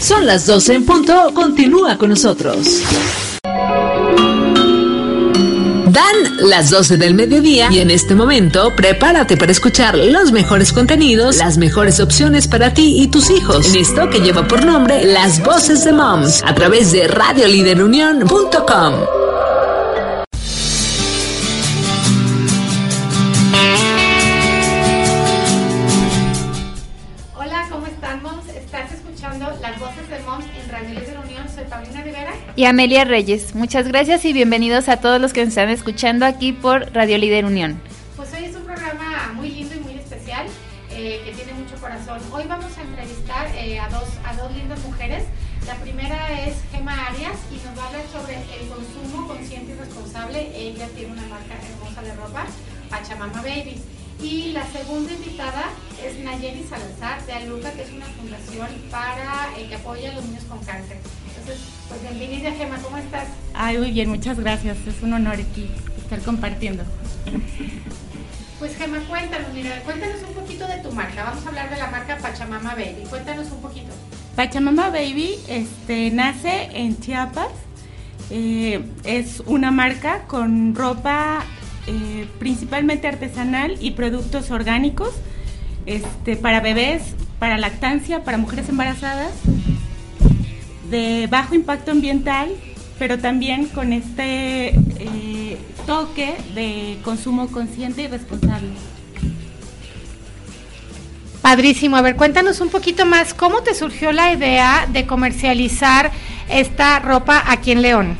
Son las 12 en punto. Continúa con nosotros. Dan las 12 del mediodía y en este momento prepárate para escuchar los mejores contenidos, las mejores opciones para ti y tus hijos en esto que lleva por nombre Las Voces de Moms a través de radioliderunión.com. y Amelia Reyes. Muchas gracias y bienvenidos a todos los que nos están escuchando aquí por Radio Líder Unión. Pues hoy es un programa muy lindo y muy especial eh, que tiene mucho corazón. Hoy vamos a entrevistar eh, a, dos, a dos lindas mujeres. La primera es Gema Arias y nos va a hablar sobre el consumo consciente y responsable. Ella tiene una marca hermosa de ropa, Pachamama Baby. Y la segunda invitada es Nayeli Salazar de Aluca, que es una fundación para eh, que apoya a los niños con cáncer. Entonces, pues bienvenida Gema, ¿cómo estás? Ay, muy bien, muchas gracias. Es un honor aquí estar compartiendo. Pues Gema, cuéntanos, mira, cuéntanos un poquito de tu marca. Vamos a hablar de la marca Pachamama Baby. Cuéntanos un poquito. Pachamama Baby este, nace en Chiapas. Eh, es una marca con ropa eh, principalmente artesanal y productos orgánicos este, para bebés, para lactancia, para mujeres embarazadas, de bajo impacto ambiental, pero también con este eh, toque de consumo consciente y responsable. Padrísimo. A ver, cuéntanos un poquito más cómo te surgió la idea de comercializar esta ropa aquí en León.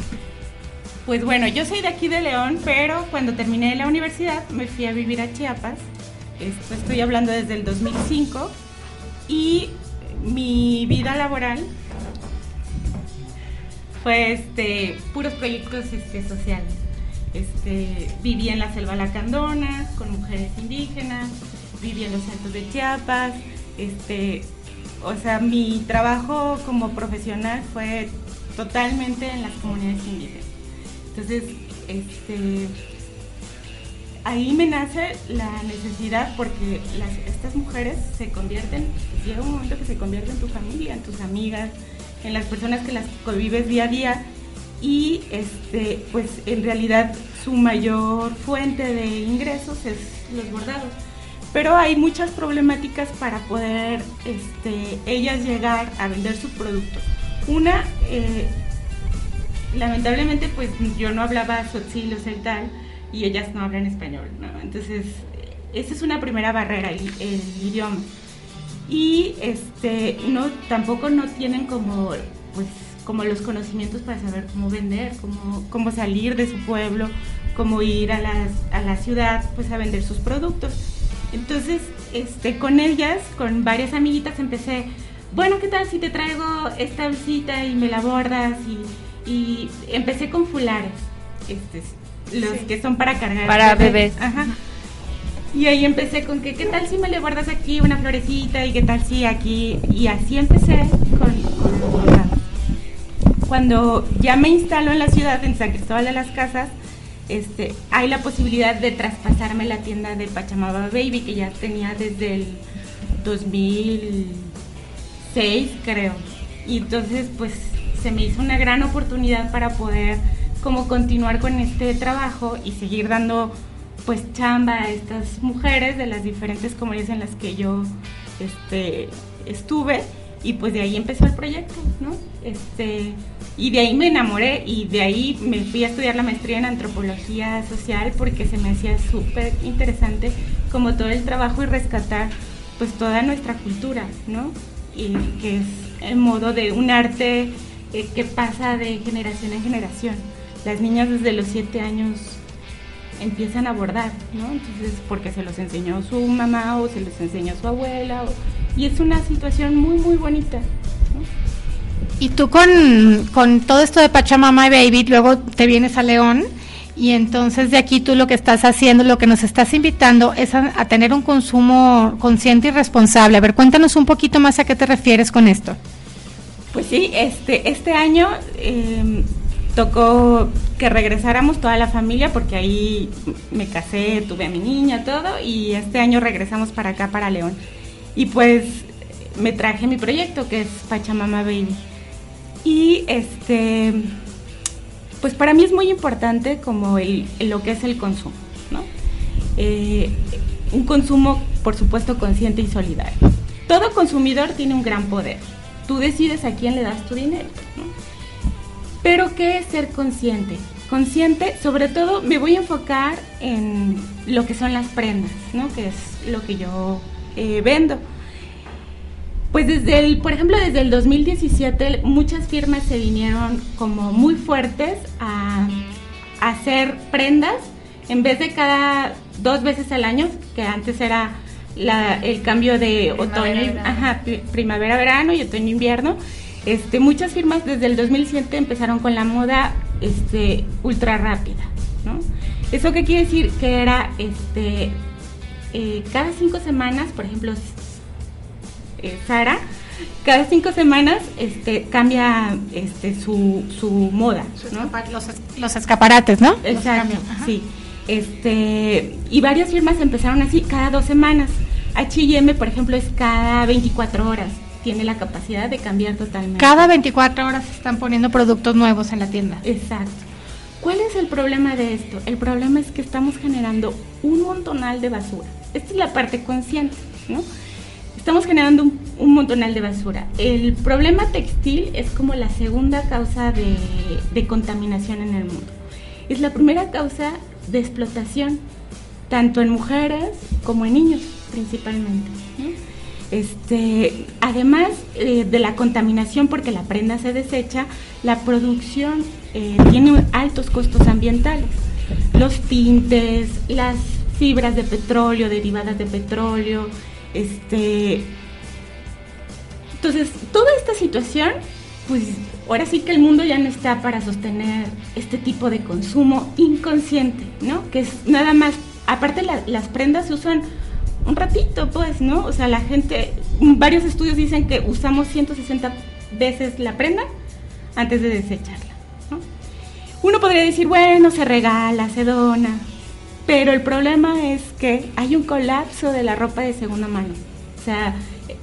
Pues bueno, yo soy de aquí de León, pero cuando terminé la universidad me fui a vivir a Chiapas. Esto estoy hablando desde el 2005 y mi vida laboral fue este puros proyectos este, sociales. Este, viví en la selva lacandona con mujeres indígenas, viví en los altos de Chiapas, este, o sea, mi trabajo como profesional fue totalmente en las comunidades indígenas. Entonces, este, ahí me nace la necesidad porque estas mujeres se convierten, llega un momento que se convierten en tu familia, en tus amigas, en las personas que las convives día a día y este, pues en realidad su mayor fuente de ingresos es los bordados. Pero hay muchas problemáticas para poder este, ellas llegar a vender sus productos. Una, eh, lamentablemente pues yo no hablaba tzotzil o celtal y ellas no hablan español. Entonces, esa es una primera barrera, el idioma. Y este, no, tampoco no tienen como, pues, como los conocimientos para saber cómo vender, cómo, cómo salir de su pueblo, cómo ir a, las, a la ciudad, pues a vender sus productos. Entonces, este, con ellas, con varias amiguitas, empecé, bueno, ¿qué tal si te traigo esta bolsita y me la bordas? Y, y empecé con fulares, este, los Sí. que son para cargar. Para bebés. Ajá. Y ahí empecé con que, ¿qué tal si me le guardas aquí una florecita? Y qué tal si aquí. Y así empecé con, con los. Cuando ya me instalo en la ciudad, en San Cristóbal de las Casas, este, hay la posibilidad de traspasarme la tienda de Pachamama Baby, que ya tenía desde el 2006, creo. Y entonces, pues, se me hizo una gran oportunidad para poder como continuar con este trabajo y seguir dando pues chamba a estas mujeres de las diferentes comunidades en las que yo este, estuve y pues de ahí empezó el proyecto, ¿no? Este, y de ahí me enamoré y de ahí me fui a estudiar la maestría en antropología social porque se me hacía súper interesante como todo el trabajo y rescatar pues toda nuestra cultura, ¿no? Y que es en modo de un arte eh, que pasa de generación en generación. Las niñas desde los siete años empiezan a bordar, ¿no? Entonces, porque se los enseñó su mamá o se los enseñó su abuela, o- y es una situación muy, muy bonita. ¿no? Y tú con, con todo esto de Pachamama y Baby, luego te vienes a León y entonces de aquí tú lo que estás haciendo, lo que nos estás invitando es a, tener un consumo consciente y responsable. A ver, cuéntanos un poquito más a qué te refieres con esto. Pues sí, este, este año em, tocó que regresáramos toda la familia porque ahí me casé, tuve a mi niña, todo, y este año regresamos para acá, para León. Y pues me traje mi proyecto que es Pachamama Baby. Y este pues para mí es muy importante como el, lo que es el consumo, ¿no? Eh, un consumo, por supuesto, consciente y solidario. Todo consumidor tiene un gran poder. Tú decides a quién le das tu dinero. Pero ¿qué es ser consciente? Consciente, sobre todo me voy a enfocar en lo que son las prendas, ¿no? Que es lo que yo eh, vendo. Pues desde el, por ejemplo, desde el 2017 muchas firmas se vinieron como muy fuertes a, hacer prendas en vez de cada dos veces al año, que antes era el cambio de otoño, primavera, verano y otoño, invierno. Este, muchas firmas desde el 2007 empezaron con la moda este, ultra rápida, ¿no? ¿Eso qué quiere decir? Que era este, eh, cada cinco semanas, por ejemplo, eh, Sara, cada cinco semanas este, cambia este, su, su moda. los, escaparates, ¿no? Exacto, sí. Este, y varias firmas empezaron así cada dos semanas. H&M, por ejemplo, es cada 24 horas. Tiene la capacidad de cambiar totalmente. Cada 24 horas se están poniendo productos nuevos en la tienda. Exacto. ¿Cuál es el problema de esto? El problema es que estamos generando un montonal de basura. Esta es la parte consciente, ¿no? estamos generando un, montonal de basura. El problema textil es como la segunda causa de, contaminación en el mundo. Es la primera causa de explotación, tanto en mujeres como en niños principalmente. Este, además eh, de la contaminación porque la prenda se desecha, la producción eh, tiene altos costos ambientales. Los tintes, las fibras de petróleo, derivadas de petróleo, este, entonces, toda esta situación, pues ahora sí que el mundo ya no está para sostener este tipo de consumo inconsciente, ¿no? Que es nada más, aparte las prendas se usan un ratito, pues, ¿no? O sea, la gente, varios estudios dicen que usamos 160 veces la prenda antes de desecharla, ¿no? Uno podría decir, bueno, se regala, se dona, pero el problema es que hay un colapso de la ropa de segunda mano. O sea,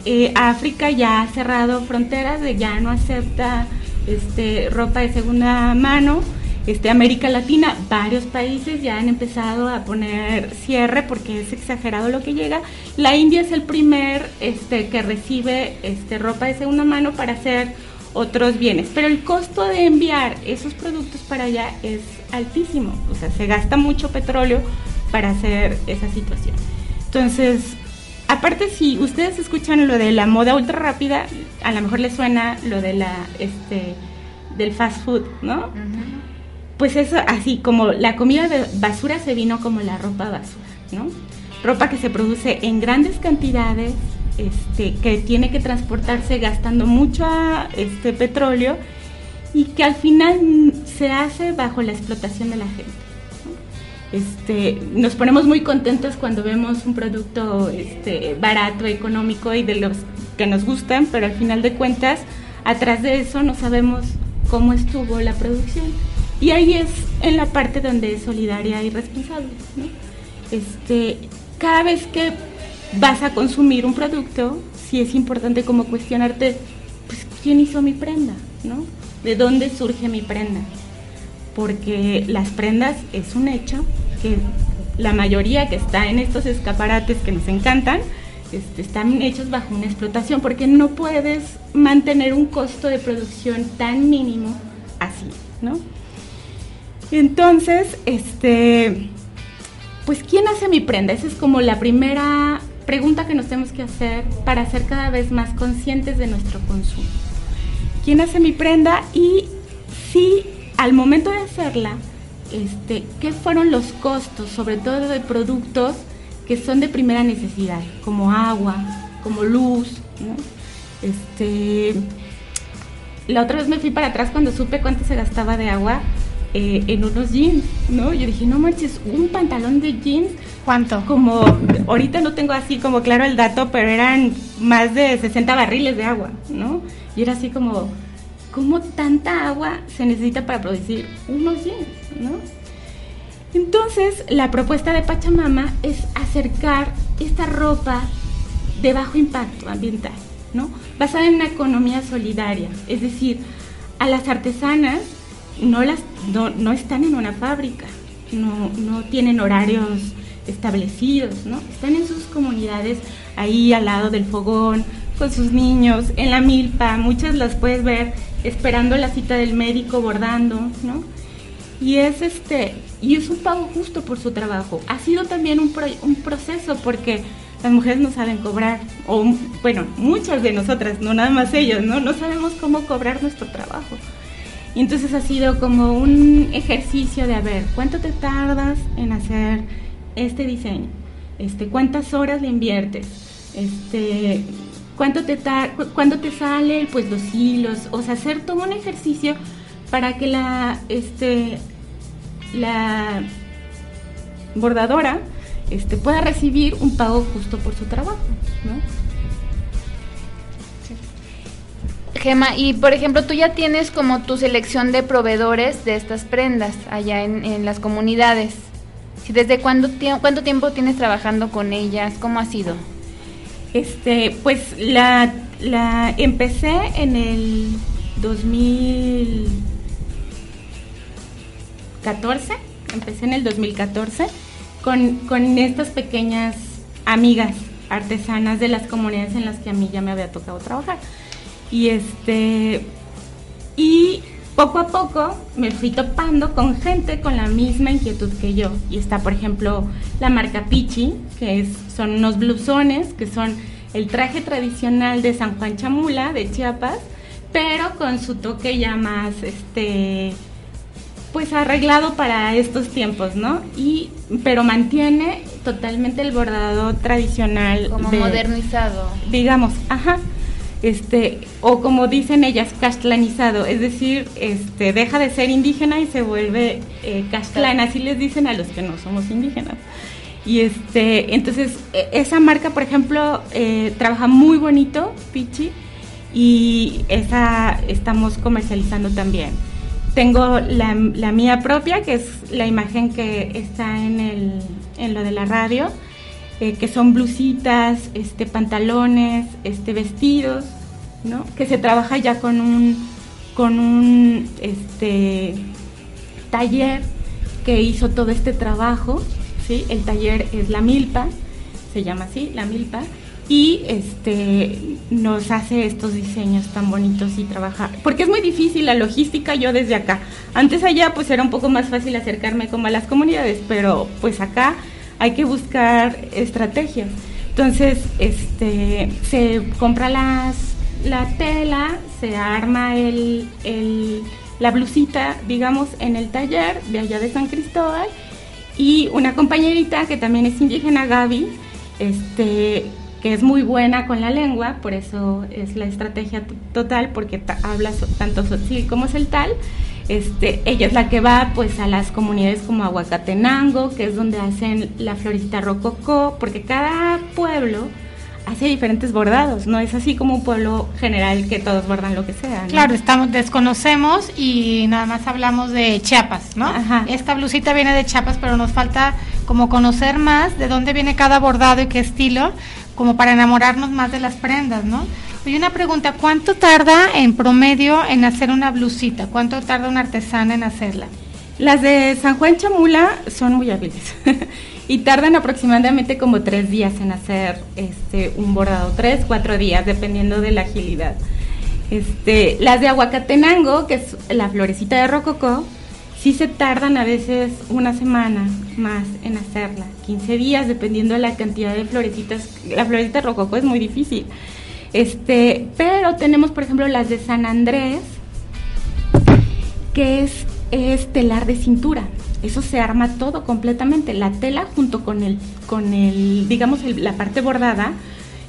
eh, África ya ha cerrado fronteras, ya no acepta este, ropa de segunda mano. Este, América Latina, varios países ya han empezado a poner cierre porque es exagerado lo que llega. La India es el primer este, que recibe este, ropa de segunda mano para hacer otros bienes, pero el costo de enviar esos productos para allá es altísimo, o sea, se gasta mucho petróleo para hacer esa situación. Entonces, aparte si ustedes escuchan lo de la moda ultra rápida, a lo mejor les suena lo de la este del fast food, ¿no? Pues eso así como la comida de basura se vino como la ropa basura, ¿no? Ropa que se produce en grandes cantidades, este, que tiene que transportarse gastando mucho este, petróleo y que al final se hace bajo la explotación de la gente. Este, nos ponemos muy contentos cuando vemos un producto este, barato, económico y de los que nos gustan, pero al final de cuentas, atrás de eso no sabemos cómo estuvo la producción. Y ahí es en la parte donde es solidaria y responsable. Este, cada vez que vas a consumir un producto, sí es importante como cuestionarte, pues, ¿quién hizo mi prenda? ¿no? ¿De dónde surge mi prenda? Porque las prendas es un hecho que la mayoría que está en estos escaparates que nos encantan, este, están hechos bajo una explotación, porque no puedes mantener un costo de producción tan mínimo así, ¿no? Entonces, este, pues, ¿quién hace mi prenda? Esa es como la primera pregunta que nos tenemos que hacer para ser cada vez más conscientes de nuestro consumo. ¿Quién hace mi prenda? Y si al momento de hacerla, este, ¿qué fueron los costos, sobre todo de productos que son de primera necesidad, como agua, como luz? Este, la otra vez me fui para atrás cuando supe cuánto se gastaba de agua eh, en unos jeans, ¿no? Yo dije, no manches, un pantalón de jeans. ¿Cuánto? Como, ahorita no tengo así como claro el dato, pero eran más de 60 barriles de agua, ¿no? Y era así como, ¿cómo tanta agua se necesita para producir unos jeans, ¿no? Entonces, la propuesta de Pachamama es acercar esta ropa de bajo impacto ambiental, ¿no? Basada en una economía solidaria, es decir, a las artesanas no, las, no, están en una fábrica, no, no, tienen horarios establecidos, ¿no? Están en sus comunidades ahí al lado del fogón, con sus niños, en la milpa, muchas las puedes ver esperando la cita del médico, bordando, ¿no? Y es este, y es un pago justo por su trabajo. Ha sido también un, un proceso porque las mujeres no saben cobrar, o bueno, muchas de nosotras, no nada más ellos, ¿no? No sabemos cómo cobrar nuestro trabajo. Y entonces ha sido como un ejercicio de a ver, ¿cuánto te tardas en hacer este diseño? Este, ¿Cuántas horas le inviertes? Este, ¿cuánto te ¿Cuándo te sale pues los hilos? O sea, hacer todo un ejercicio para que la, este, la bordadora este, pueda recibir un pago justo por su trabajo. Gema, y por ejemplo, tú ya tienes como tu selección de proveedores de estas prendas allá en, las comunidades. ¿Desde cuándo, cuánto tiempo tienes trabajando con ellas? ¿Cómo ha sido? Este, pues la, la empecé en el 2014, empecé en el 2014 con, con estas pequeñas amigas artesanas de las comunidades en las que a mí ya me había tocado trabajar. Y este y poco a poco me fui topando con gente con la misma inquietud que yo. Y está, por ejemplo, la marca Pichi, que es, son unos blusones, que son el traje tradicional de San Juan Chamula, de Chiapas, pero con su toque ya más, este, pues arreglado para estos tiempos, ¿no? Y, pero mantiene totalmente el bordado tradicional. Como modernizado. Digamos, ajá este, o como dicen ellas, castellanizado, es decir, este, deja de ser indígena y se vuelve eh, así les dicen a los que no somos indígenas. Y este, entonces, e, esa marca, por ejemplo, eh, trabaja muy bonito, Pichi, y esa estamos comercializando también. Tengo la, la, mía propia, que es la imagen que está en, el, en lo de la radio, eh, que son blusitas, este, pantalones, este, vestidos, ¿no? Que se trabaja ya con un, con un este, taller que hizo todo este trabajo, ¿sí? El taller es La Milpa, se llama así, La Milpa, y este nos hace estos diseños tan bonitos y trabajar porque es muy difícil la logística yo desde acá antes allá pues era un poco más fácil acercarme como a las comunidades pero pues acá hay que buscar estrategias. Entonces, este, se compra las, la tela, se arma el, la blusita, digamos, en el taller de allá de San Cristóbal y una compañerita que también es indígena, Gaby, este, que es muy buena con la lengua, por eso es la estrategia total, porque habla tanto sotzil como celtal. Este, ella es la que va pues a las comunidades como Aguacatenango, que es donde hacen la florista rococó, porque cada pueblo hace diferentes bordados, no es así como un pueblo general que todos bordan lo que sea. Claro, estamos desconocemos y nada más hablamos de Chiapas, ¿no? Esta blusita viene de Chiapas, pero nos falta como conocer más de dónde viene cada bordado y qué estilo, como para enamorarnos más de las prendas, ¿no? Y una pregunta, ¿cuánto tarda en promedio en hacer una blusita? ¿Cuánto tarda una artesana en hacerla? Las de San Juan Chamula son muy hábiles y tardan aproximadamente como tres días en hacer este un bordado, tres, cuatro días, dependiendo de la agilidad. Este, las de Aguacatenango, que es la florecita de rococó, sí se tardan a veces una semana más en hacerla, 15 días, dependiendo de la cantidad de florecitas. La florecita de rococó es muy difícil. Este, pero tenemos, por ejemplo, las de San Andrés, que es, es telar de cintura. Eso se arma todo completamente. La tela junto con el, con el digamos, la parte bordada,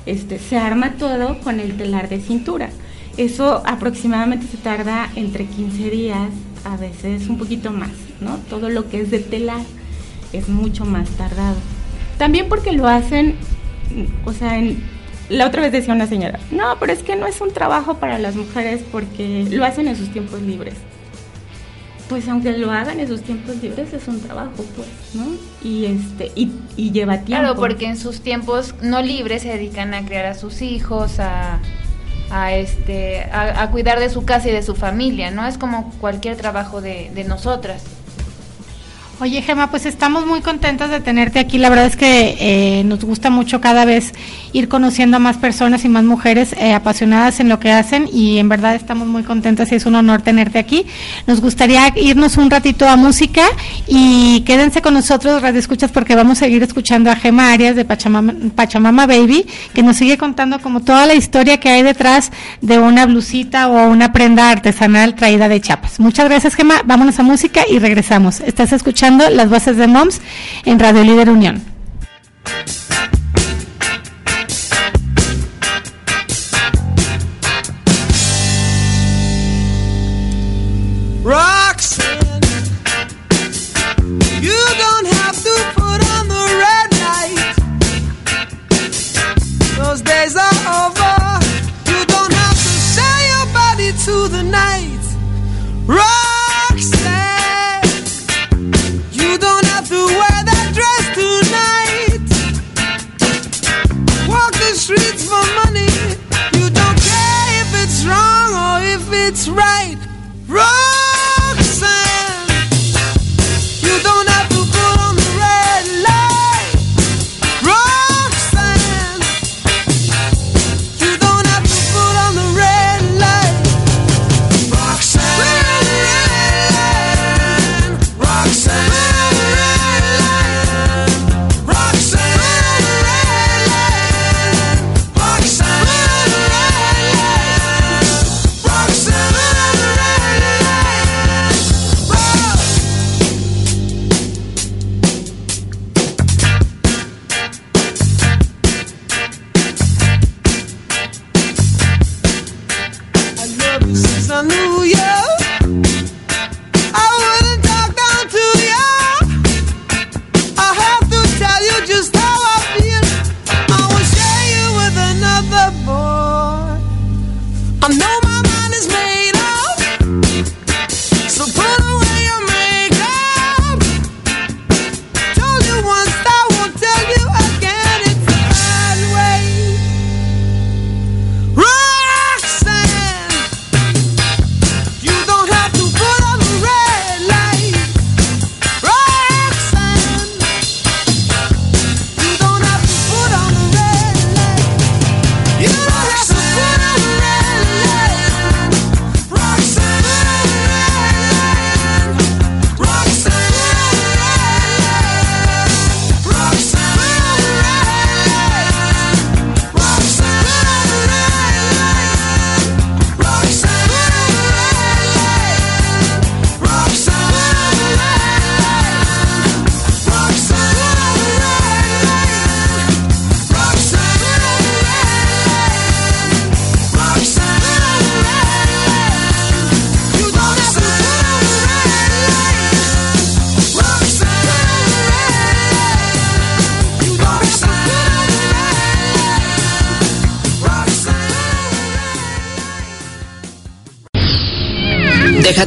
este, se arma todo con el telar de cintura. Eso aproximadamente se tarda entre 15 días, a veces un poquito más, ¿no? Todo lo que es de telar es mucho más tardado. También porque lo hacen, o sea, la otra vez decía una señora, no, pero es que no es un trabajo para las mujeres porque lo hacen en sus tiempos libres. Pues aunque lo hagan en sus tiempos libres es un trabajo, pues, ¿no? Y este y, lleva tiempo. Claro, porque en sus tiempos no libres se dedican a criar a sus hijos, a, a este a, cuidar de su casa y de su familia, ¿no? Es como cualquier trabajo de, de nosotras. Oye, Gema, pues estamos muy contentas de tenerte aquí. La verdad es que eh, nos gusta mucho cada vez ir conociendo a más personas y más mujeres eh, apasionadas en lo que hacen y en verdad estamos muy contentas y es un honor tenerte aquí. Nos gustaría irnos un ratito a música y quédense con nosotros, Radio Escuchas, porque vamos a seguir escuchando a Gema Arias de Pachamama, Pachamama Baby, que nos sigue contando como toda la historia que hay detrás de una blusita o una prenda artesanal traída de Chiapas. Muchas gracias, Gema. Vámonos a música y regresamos. Estás escuchando las voces de Moms en Radio Líder Unión. Deja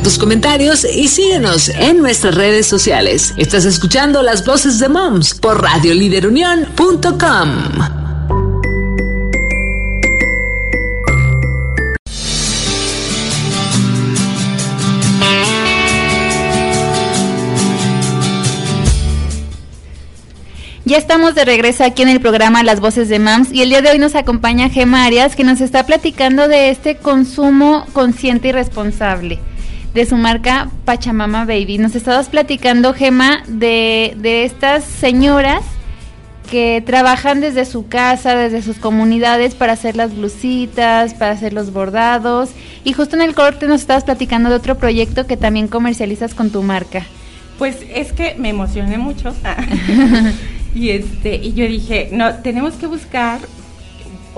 tus comentarios y síguenos en nuestras redes sociales. Estás escuchando las voces de Moms por radioliderunión.com. Ya estamos de regreso aquí en el programa Las Voces de Moms y el día de hoy nos acompaña Gema Arias que nos está platicando de este consumo consciente y responsable de su marca Pachamama Baby. Nos estabas platicando, Gema, de, de estas señoras que trabajan desde su casa, desde sus comunidades para hacer las blusitas, para hacer los bordados. Y justo en el corte nos estabas platicando de otro proyecto que también comercializas con tu marca. Pues es que me emocioné mucho. y este, y yo dije, no, tenemos que buscar,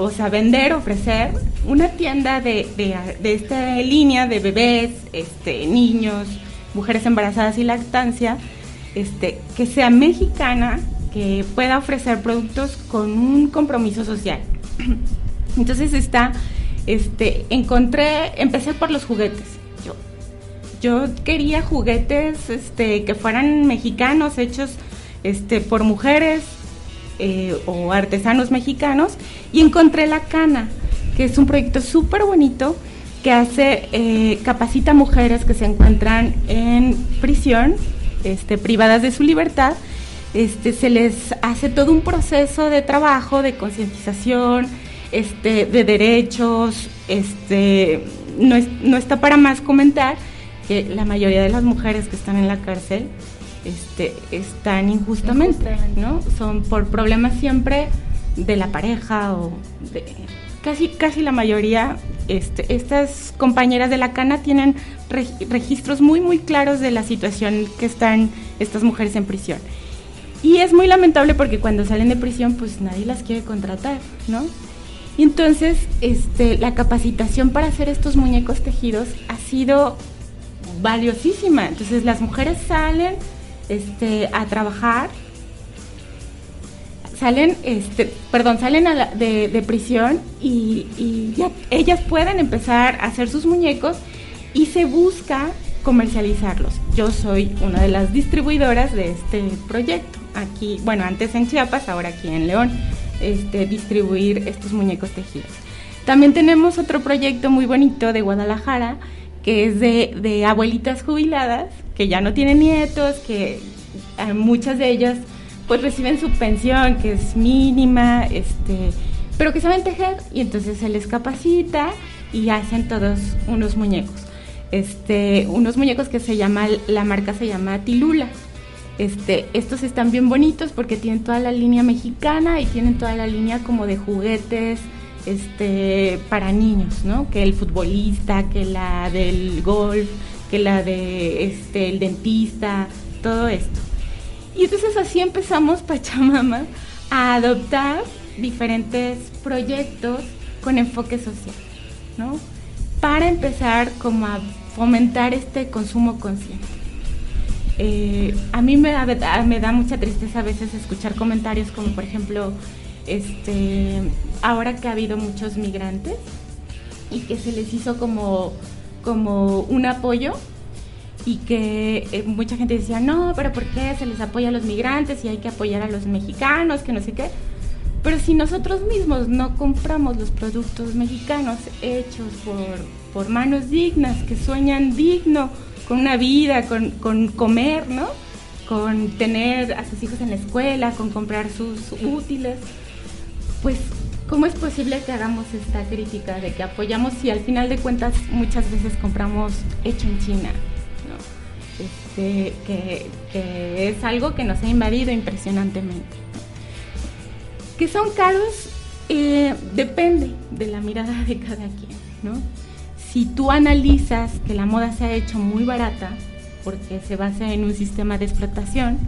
o sea, vender, ofrecer una tienda de, de, esta línea de bebés, este, niños, mujeres embarazadas y lactancia, este, que sea mexicana, que pueda ofrecer productos con un compromiso social. Entonces está, este, encontré, empecé por los juguetes. Yo, yo quería juguetes, este, que fueran mexicanos, hechos, este, por mujeres eh, o artesanos mexicanos, y encontré la cana que es un proyecto súper bonito que hace, eh, capacita mujeres que se encuentran en prisión, este, privadas de su libertad, este, se les hace todo un proceso de trabajo, de concientización, este, de derechos, este, no, no está para más comentar que la mayoría de las mujeres que están en la cárcel este, están injustamente, ¿no? Son por problemas siempre de la pareja o de casi, casi la mayoría, este, estas compañeras de la cana tienen registros muy, muy claros de la situación que están estas mujeres en prisión. Y es muy lamentable porque cuando salen de prisión, pues nadie las quiere contratar, ¿no? Y entonces, este, la capacitación para hacer estos muñecos tejidos ha sido valiosísima. Entonces, las mujeres salen este, a trabajar salen, este, perdón, salen de, prisión y, ellas pueden empezar a hacer sus muñecos y se busca comercializarlos. Yo soy una de las distribuidoras de este proyecto. Aquí, bueno, antes en Chiapas, ahora aquí en León, este, distribuir estos muñecos tejidos. También tenemos otro proyecto muy bonito de Guadalajara, que es de, de abuelitas jubiladas, que ya no tienen nietos, que eh, muchas de ellas pues reciben su pensión, que es mínima, este, pero que saben tejer y entonces se les capacita y hacen todos unos muñecos. Este, unos muñecos que se llama, la marca se llama Tilula. Este, estos están bien bonitos porque tienen toda la línea mexicana y tienen toda la línea como de juguetes este, para niños, ¿no? Que el futbolista, que la del golf, que la de este, el dentista, todo esto. Y entonces así empezamos Pachamama a adoptar diferentes proyectos con enfoque social, ¿no? Para empezar como a fomentar este consumo consciente. Eh, a mí me da, me da mucha tristeza a veces escuchar comentarios como por ejemplo, este, ahora que ha habido muchos migrantes y que se les hizo como, como un apoyo y que eh, mucha gente decía, no, pero ¿por qué se les apoya a los migrantes y hay que apoyar a los mexicanos, que no sé qué? Pero si nosotros mismos no compramos los productos mexicanos hechos por, manos dignas, que sueñan digno, con una vida, con, con comer, ¿no? Con tener a sus hijos en la escuela, con comprar sus útiles, pues ¿cómo es posible que hagamos esta crítica de que apoyamos si al final de cuentas muchas veces compramos hecho en China? este, que, es algo que nos ha invadido impresionantemente. Que son caros, eh, depende de la mirada de cada quien, ¿no? Si tú analizas que la moda se ha hecho muy barata, porque se basa en un sistema de explotación,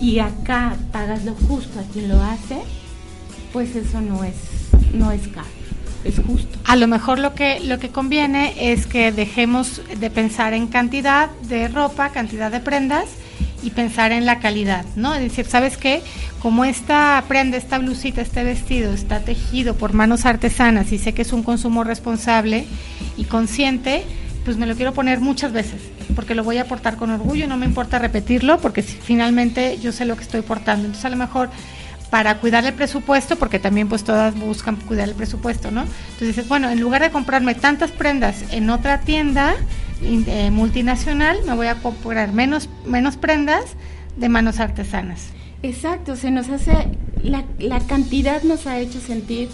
y acá pagas lo justo a quien lo hace, pues eso no es, no es caro es justo. A lo mejor lo que, lo que conviene es que dejemos de pensar en cantidad de ropa, cantidad de prendas y pensar en la calidad, ¿no? Es decir, ¿sabes qué? Como esta prenda, esta blusita, este vestido está tejido por manos artesanas y sé que es un consumo responsable y consciente, pues me lo quiero poner muchas veces, porque lo voy a portar con orgullo, no me importa repetirlo, porque finalmente yo sé lo que estoy portando. Entonces a lo mejor para cuidar el presupuesto, porque también pues todas buscan cuidar el presupuesto, ¿no? Entonces dices, bueno, en lugar de comprarme tantas prendas en otra tienda eh, multinacional, me voy a comprar menos, menos prendas de manos artesanas. Exacto, se nos hace, la, la cantidad nos ha hecho sentir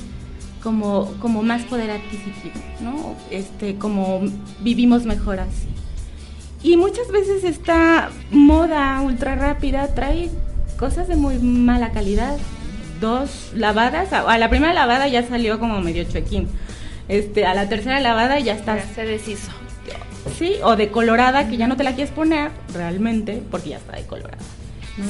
como, como más poder adquisitivo, ¿no? Este, como vivimos mejor así. Y muchas veces esta moda ultra rápida trae cosas de muy mala calidad. Dos lavadas, a, la primera lavada ya salió como medio chuequín. Este, a la tercera lavada ya está. se deshizo. Sí, o decolorada que ya no te la quieres poner realmente porque ya está decolorada.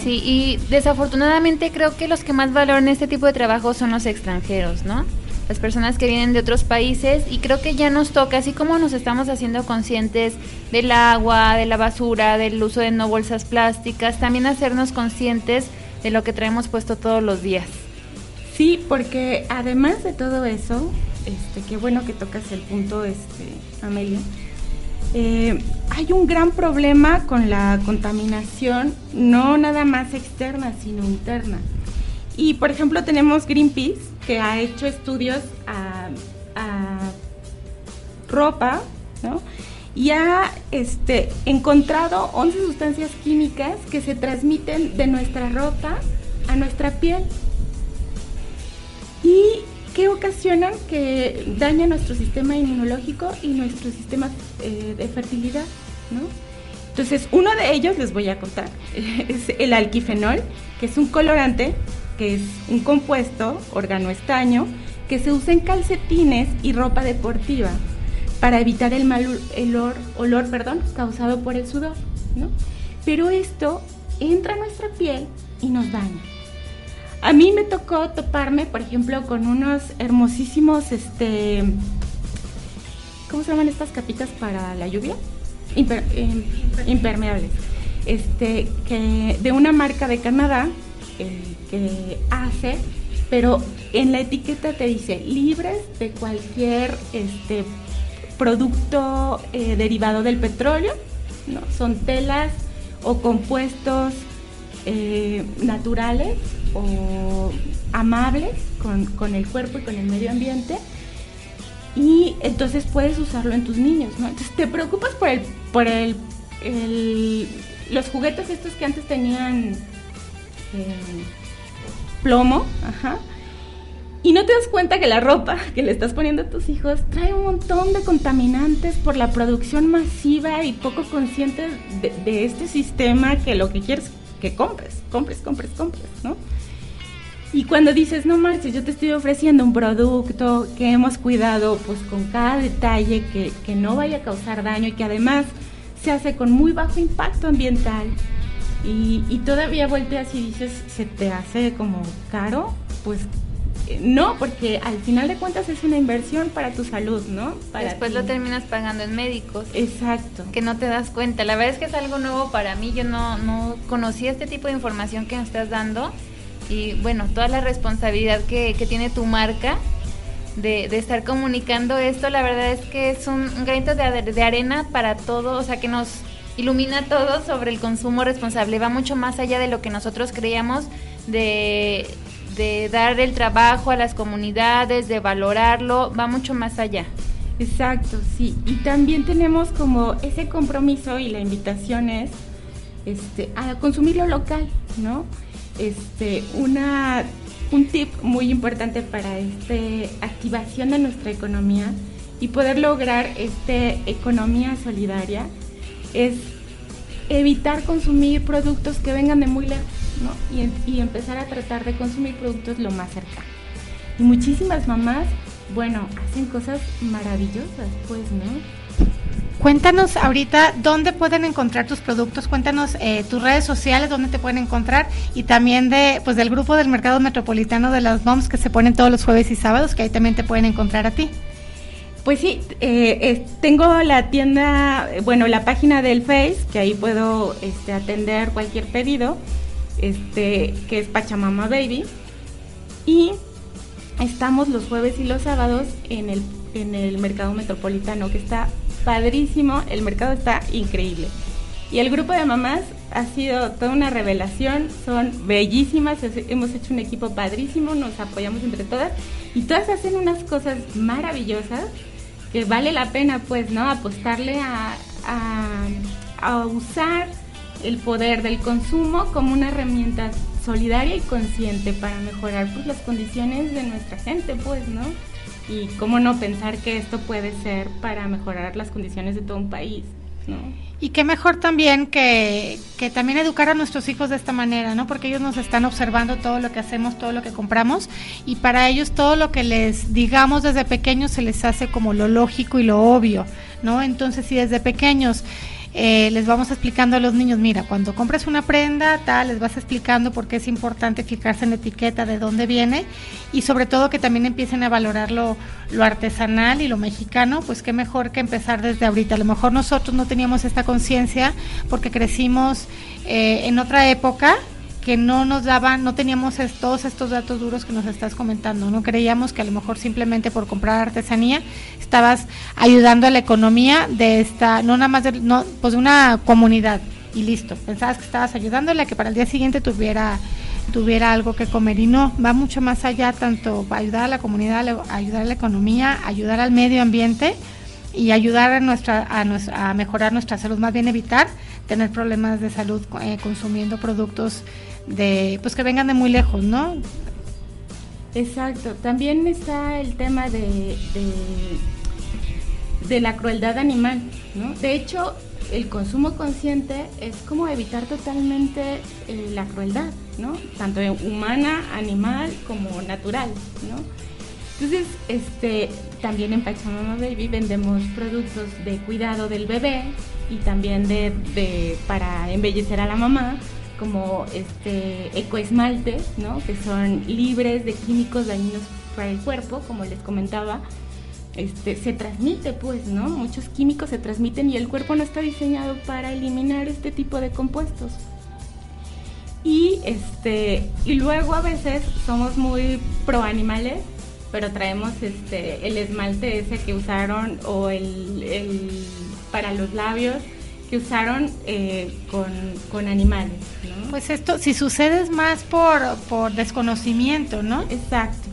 Sí, y desafortunadamente creo que los que más valoran este tipo de trabajo son los extranjeros, ¿no? Las personas que vienen de otros países y creo que ya nos toca, así como nos estamos haciendo conscientes del agua, de la basura, del uso de no bolsas plásticas, también hacernos conscientes de lo que traemos puesto todos los días. Sí, porque además de todo eso, este, qué bueno que tocas el punto, este, Amelia. Eh, hay un gran problema con la contaminación, no nada más externa, sino interna. Y por ejemplo tenemos Greenpeace, que ha hecho estudios a, ropa, ¿no? Y ha este, encontrado 11 sustancias químicas que se transmiten de nuestra ropa a nuestra piel. Y que ocasionan que daña nuestro sistema inmunológico y nuestro sistema eh, de fertilidad, ¿no? Entonces, uno de ellos les voy a contar, es el alquifenol, que es un colorante que es un compuesto organoestaño que se usa en calcetines y ropa deportiva para evitar el mal olor, olor perdón, causado por el sudor. ¿no? Pero esto entra a nuestra piel y nos daña. A mí me tocó toparme, por ejemplo, con unos hermosísimos, este, ¿cómo se llaman estas capitas para la lluvia? Em, impermeables. Este, que de una marca de Canadá que hace, pero en la etiqueta te dice libres de cualquier este, producto eh, derivado del petróleo, ¿no? son telas o compuestos eh, naturales o amables con, con, el cuerpo y con el medio ambiente y entonces puedes usarlo en tus niños, ¿no? Entonces te preocupas por el, por el, el los juguetes estos que antes tenían plomo, ajá. Y no te das cuenta que la ropa que le estás poniendo a tus hijos trae un montón de contaminantes por la producción masiva y poco consciente de, este sistema que lo que quieres que compres, compres, compres, compres, ¿no? Y cuando dices, no marches, yo te estoy ofreciendo un producto que hemos cuidado pues con cada detalle, que, que no vaya a causar daño y que además se hace con muy bajo impacto ambiental, y, todavía volteas y dices, ¿se te hace como caro? Pues eh, no, porque al final de cuentas es una inversión para tu salud, ¿no? Después lo terminas pagando en médicos. Exacto. Que no te das cuenta. La verdad es que es algo nuevo para mí. Yo no, no conocía este tipo de información que me estás dando. Y bueno, toda la responsabilidad que, que tiene tu marca de, de, estar comunicando esto, la verdad es que es un, un granito de, de arena para todo. O sea, que nos ilumina todo sobre el consumo responsable. Va mucho más allá de lo que nosotros creíamos de, dar el trabajo a las comunidades, de valorarlo, va mucho más allá. Exacto, sí. Y también tenemos como ese compromiso y la invitación es este, a consumir lo local, ¿no? Este, una, un tip muy importante para este activación de nuestra economía y poder lograr esta economía solidaria es evitar consumir productos que vengan de muy lejos, ¿no? Y, empezar a tratar de consumir productos lo más cercano. Y muchísimas mamás, bueno, hacen cosas maravillosas, pues, ¿no? Cuéntanos ahorita dónde pueden encontrar tus productos, cuéntanos eh, tus redes sociales, dónde te pueden encontrar y también de, pues, del grupo del Mercado Metropolitano de las MOMS que se ponen todos los jueves y sábados, que ahí también te pueden encontrar a ti. Pues sí, eh, tengo la tienda, bueno, la página del Face, que ahí puedo este, atender cualquier pedido, este, que es Pachamama Baby. Y estamos los jueves y los sábados en el, en el mercado metropolitano, que está padrísimo, el mercado está increíble. Y el grupo de mamás ha sido toda una revelación, son bellísimas, hemos hecho un equipo padrísimo, nos apoyamos entre todas y todas hacen unas cosas maravillosas que vale la pena, pues, ¿no? Apostarle a, a, usar el poder del consumo como una herramienta solidaria y consciente para mejorar pues las condiciones de nuestra gente, pues, ¿no? Y cómo no pensar que esto puede ser para mejorar las condiciones de todo un país, ¿no? Y qué mejor también que, que, también educar a nuestros hijos de esta manera, ¿no? Porque ellos nos están observando todo lo que hacemos, todo lo que compramos, y para ellos todo lo que les digamos desde pequeños se les hace como lo lógico y lo obvio, ¿no? Entonces, si desde pequeños eh, les vamos explicando a los niños, mira, cuando compres una prenda, tal, les vas explicando por qué es importante fijarse en la etiqueta, de dónde viene y sobre todo que también empiecen a valorar lo, lo artesanal y lo mexicano, pues qué mejor que empezar desde ahorita. A lo mejor nosotros no teníamos esta conciencia porque crecimos eh, en otra época que no nos daban, no teníamos todos estos datos duros que nos estás comentando, no creíamos que a lo mejor simplemente por comprar artesanía estabas ayudando a la economía de esta, no nada más de, no, pues de una comunidad y listo, pensabas que estabas ayudándole a que para el día siguiente tuviera tuviera algo que comer. Y no, va mucho más allá, tanto ayudar a la comunidad, ayudar a la economía, ayudar al medio ambiente y ayudar a, nuestra, a, a mejorar nuestra salud, más bien evitar tener problemas de salud eh, consumiendo productos de pues que vengan de muy lejos, ¿no? Exacto. También está el tema de, de, la crueldad animal, ¿no? De hecho, el consumo consciente es como evitar totalmente eh, la crueldad, ¿no? Tanto humana, animal como natural, ¿no? Entonces, este, también en Pachamama Baby vendemos productos de cuidado del bebé y también de, de para embellecer a la mamá como este ecoesmaltes, ¿no? que son libres de químicos dañinos para el cuerpo, como les comentaba. Este, se transmite, pues, ¿no? Muchos químicos se transmiten y el cuerpo no está diseñado para eliminar este tipo de compuestos. Y este, y luego a veces somos muy pro animales, pero traemos este el esmalte ese que usaron o el, el para los labios que usaron eh, con, animales. Pues esto, si sucede es más por, por desconocimiento, ¿no? Exacto.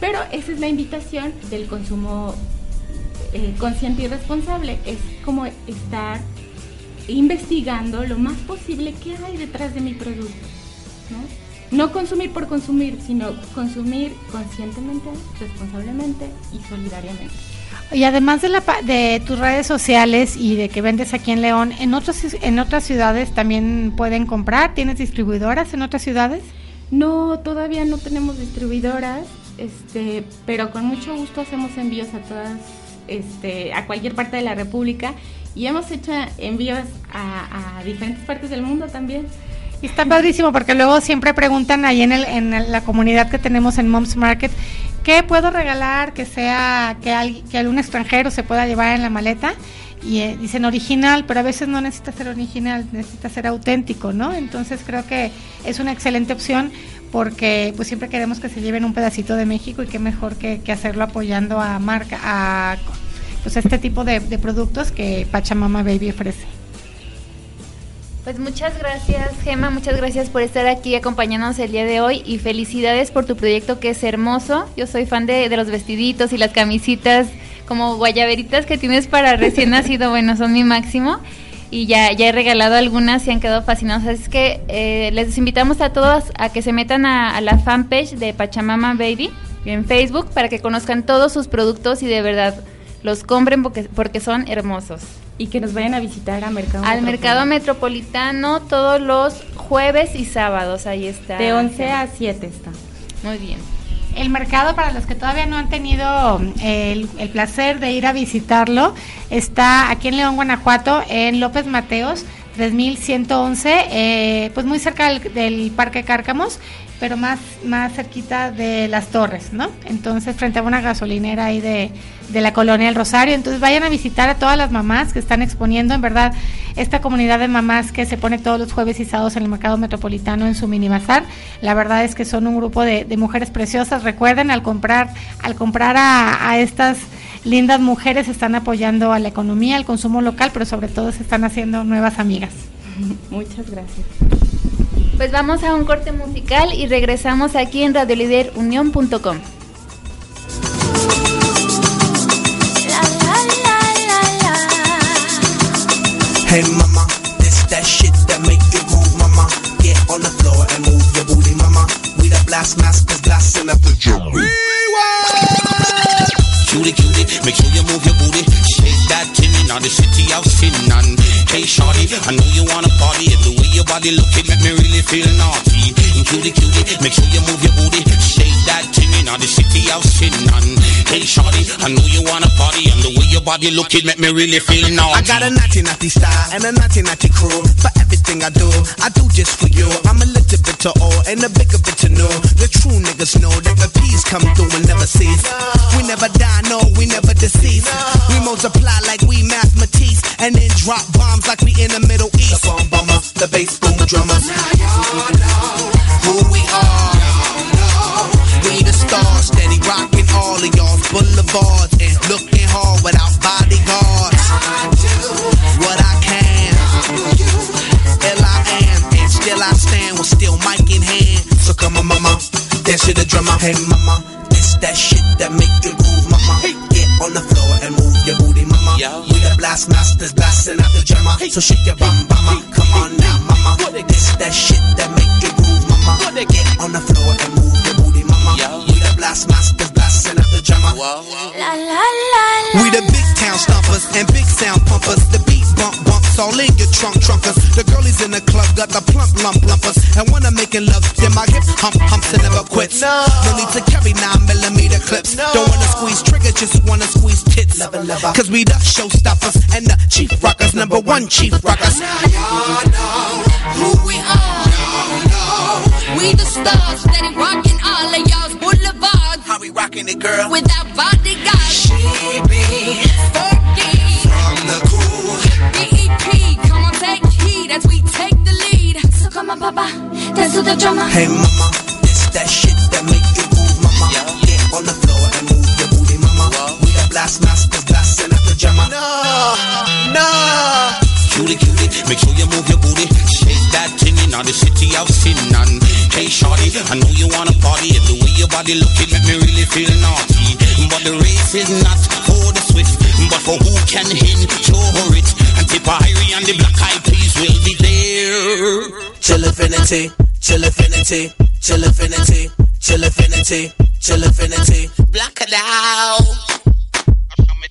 Pero esa es la invitación del consumo eh, consciente y responsable. Es como estar investigando lo más posible qué hay detrás de mi producto. ¿no? no consumir por consumir, sino consumir conscientemente, responsablemente y solidariamente. Y además de, la, de tus redes sociales y de que vendes aquí en León, ¿en, otros, ¿en otras ciudades también pueden comprar? ¿Tienes distribuidoras en otras ciudades? No, todavía no tenemos distribuidoras, este, pero con mucho gusto hacemos envíos a todas, este, a cualquier parte de la República y hemos hecho envíos a, a diferentes partes del mundo también. Y está padrísimo porque luego siempre preguntan ahí en, el, en la comunidad que tenemos en Moms Market, ¿qué puedo regalar que sea que, que algún extranjero se pueda llevar en la maleta? Y eh, dicen original, pero a veces no necesita ser original, necesita ser auténtico, ¿no? Entonces creo que es una excelente opción porque pues siempre queremos que se lleven un pedacito de México y qué mejor que, hacerlo apoyando a marca, a pues este tipo de, de productos que Pachamama Baby ofrece. Pues muchas gracias, Gema, muchas gracias por estar aquí acompañándonos el día de hoy y felicidades por tu proyecto que es hermoso. Yo soy fan de, los vestiditos y las camisitas como guayaberitas que tienes para recién nacido, bueno, son mi máximo. Y ya, ya he regalado algunas y han quedado fascinados. Así que eh, les invitamos a todos a que se metan a, la fanpage de Pachamama Baby en Facebook para que conozcan todos sus productos y de verdad los compren porque, porque son hermosos y que nos vayan a visitar a Mercado al Mercado Metropolitano todos los jueves y sábados, ahí está. De 11 a 7 está. Muy bien. El mercado, para los que todavía no han tenido el, placer de ir a visitarlo, está aquí en León, Guanajuato, en López Mateos, 3111, eh, pues muy cerca del, del Parque Cárcamos pero más, más cerquita de las torres, ¿no? Entonces, frente a una gasolinera ahí de, la colonia El Rosario. Entonces, vayan a visitar a todas las mamás que están exponiendo, en verdad, esta comunidad de mamás que se pone todos los jueves y sábados en el mercado metropolitano en su mini bazar. La verdad es que son un grupo de, mujeres preciosas. Recuerden, al comprar, al comprar a, a estas lindas mujeres, están apoyando a la economía, al consumo local, pero sobre todo se están haciendo nuevas amigas. Muchas gracias. Pues vamos a un corte musical y regresamos aquí en radioliderunión.com. Hey mama, this that shit that make you groove, mama. Get on the floor and move your booty, mama. We the blast masters, blasting up the drum. Cutie, cutie, make sure you move your booty. Shake that tin on the city sin. Hey Hey shorty, I know you wanna party. And the way your body looking make me really feel naughty. Cutie cutie, make sure you move your booty. Shake that thing in the city. And hey shorty, I know you wanna party. And the way your body looking make me really feel naughty. I got a naughty naughty style and a naughty naughty crew. For everything I do, I do just for you. I'm a little bit to all and a bigger bit to know. The true niggas know that the peace come through and never cease. We never die, no, we never deceive. We multiply like we mathematics and then drop bombs like we in the Middle East. The bomb bomber, the bass boom drummers. Who we are. We the stars, steady rocking all of y'all's boulevards and looking hard without bodyguards. I do What I can, ill I am, and still I stand with still mic in hand. So come on, mama, dance to the drummer. Hey, mama, it's that shit that make you groove, on the floor and move your booty, mama. We the blast masters, blasting out the drummer. So shake your bum, mama. Come on now, mama. It's that shit that make you groove, mama. Get on the floor and move your booty, mama. We the blast masters, blasting out the drummer. We the big town stompers and big sound pumpers. The beat bump bumps all in your trunk trunkers. The girlies in the club got the plump lump lumpers. And when I'm making love, then my hip hump humps and never quits. No, need to carry nine millimeter clips. No. Don't wanna squeeze trigger, just wanna squeeze tits. Lover, Cause we the showstoppers and the chief rockers, number one chief rockers. Y'all know who we are. We the stars, steady rocking all of y'all's boulevards. How we rocking it, girl? Without bodyguards. She be as we take the lead. So come on, papa, dance to the drummer. Hey mama, it's that shit that make you move, mama. Get on the floor and move your booty, mama. We the blast masters, blasting out the drummer. No, no. Cutie cutie, make sure you move your booty. Shake that thing in the city of sin. And hey shorty, I know you wanna party. And the way your body looking make me really feel naughty. But the race is not for the swift, but for who can endure it. And Tipperary and the black eyed peas will be there. Chill infinity, chill infinity, chill infinity, chill infinity, chill infinity. Black it out.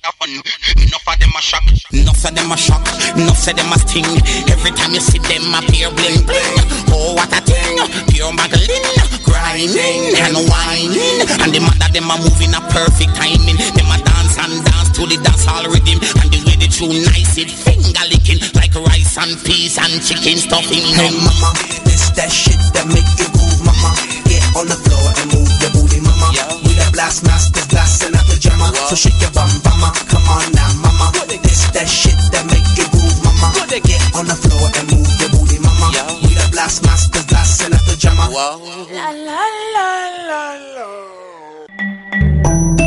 Enough of them a shock, enough of them a shock, enough of them a sting. Every time you see them appear bling bling. Oh what a thing, pure muggling, grinding and whining. And the that them a moving a perfect timing. Them a dance and dance to the dance hall rhythm. And the way they tune nice it finger licking like rice and peas and chicken stuffing. Hey mama, it's that shit that make you move, mama. Get on the floor and move. We the blast masters, blasting out the drummer. So shake your bum, mama. Come on now, mama. It's that shit that make you move, mama. Get on the floor and move your booty, mama. We the blast masters, blasting out the drummer.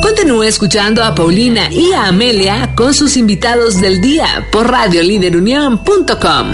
Continúa escuchando a Paulina y a Amelia con sus invitados del día por radioliderunión.com.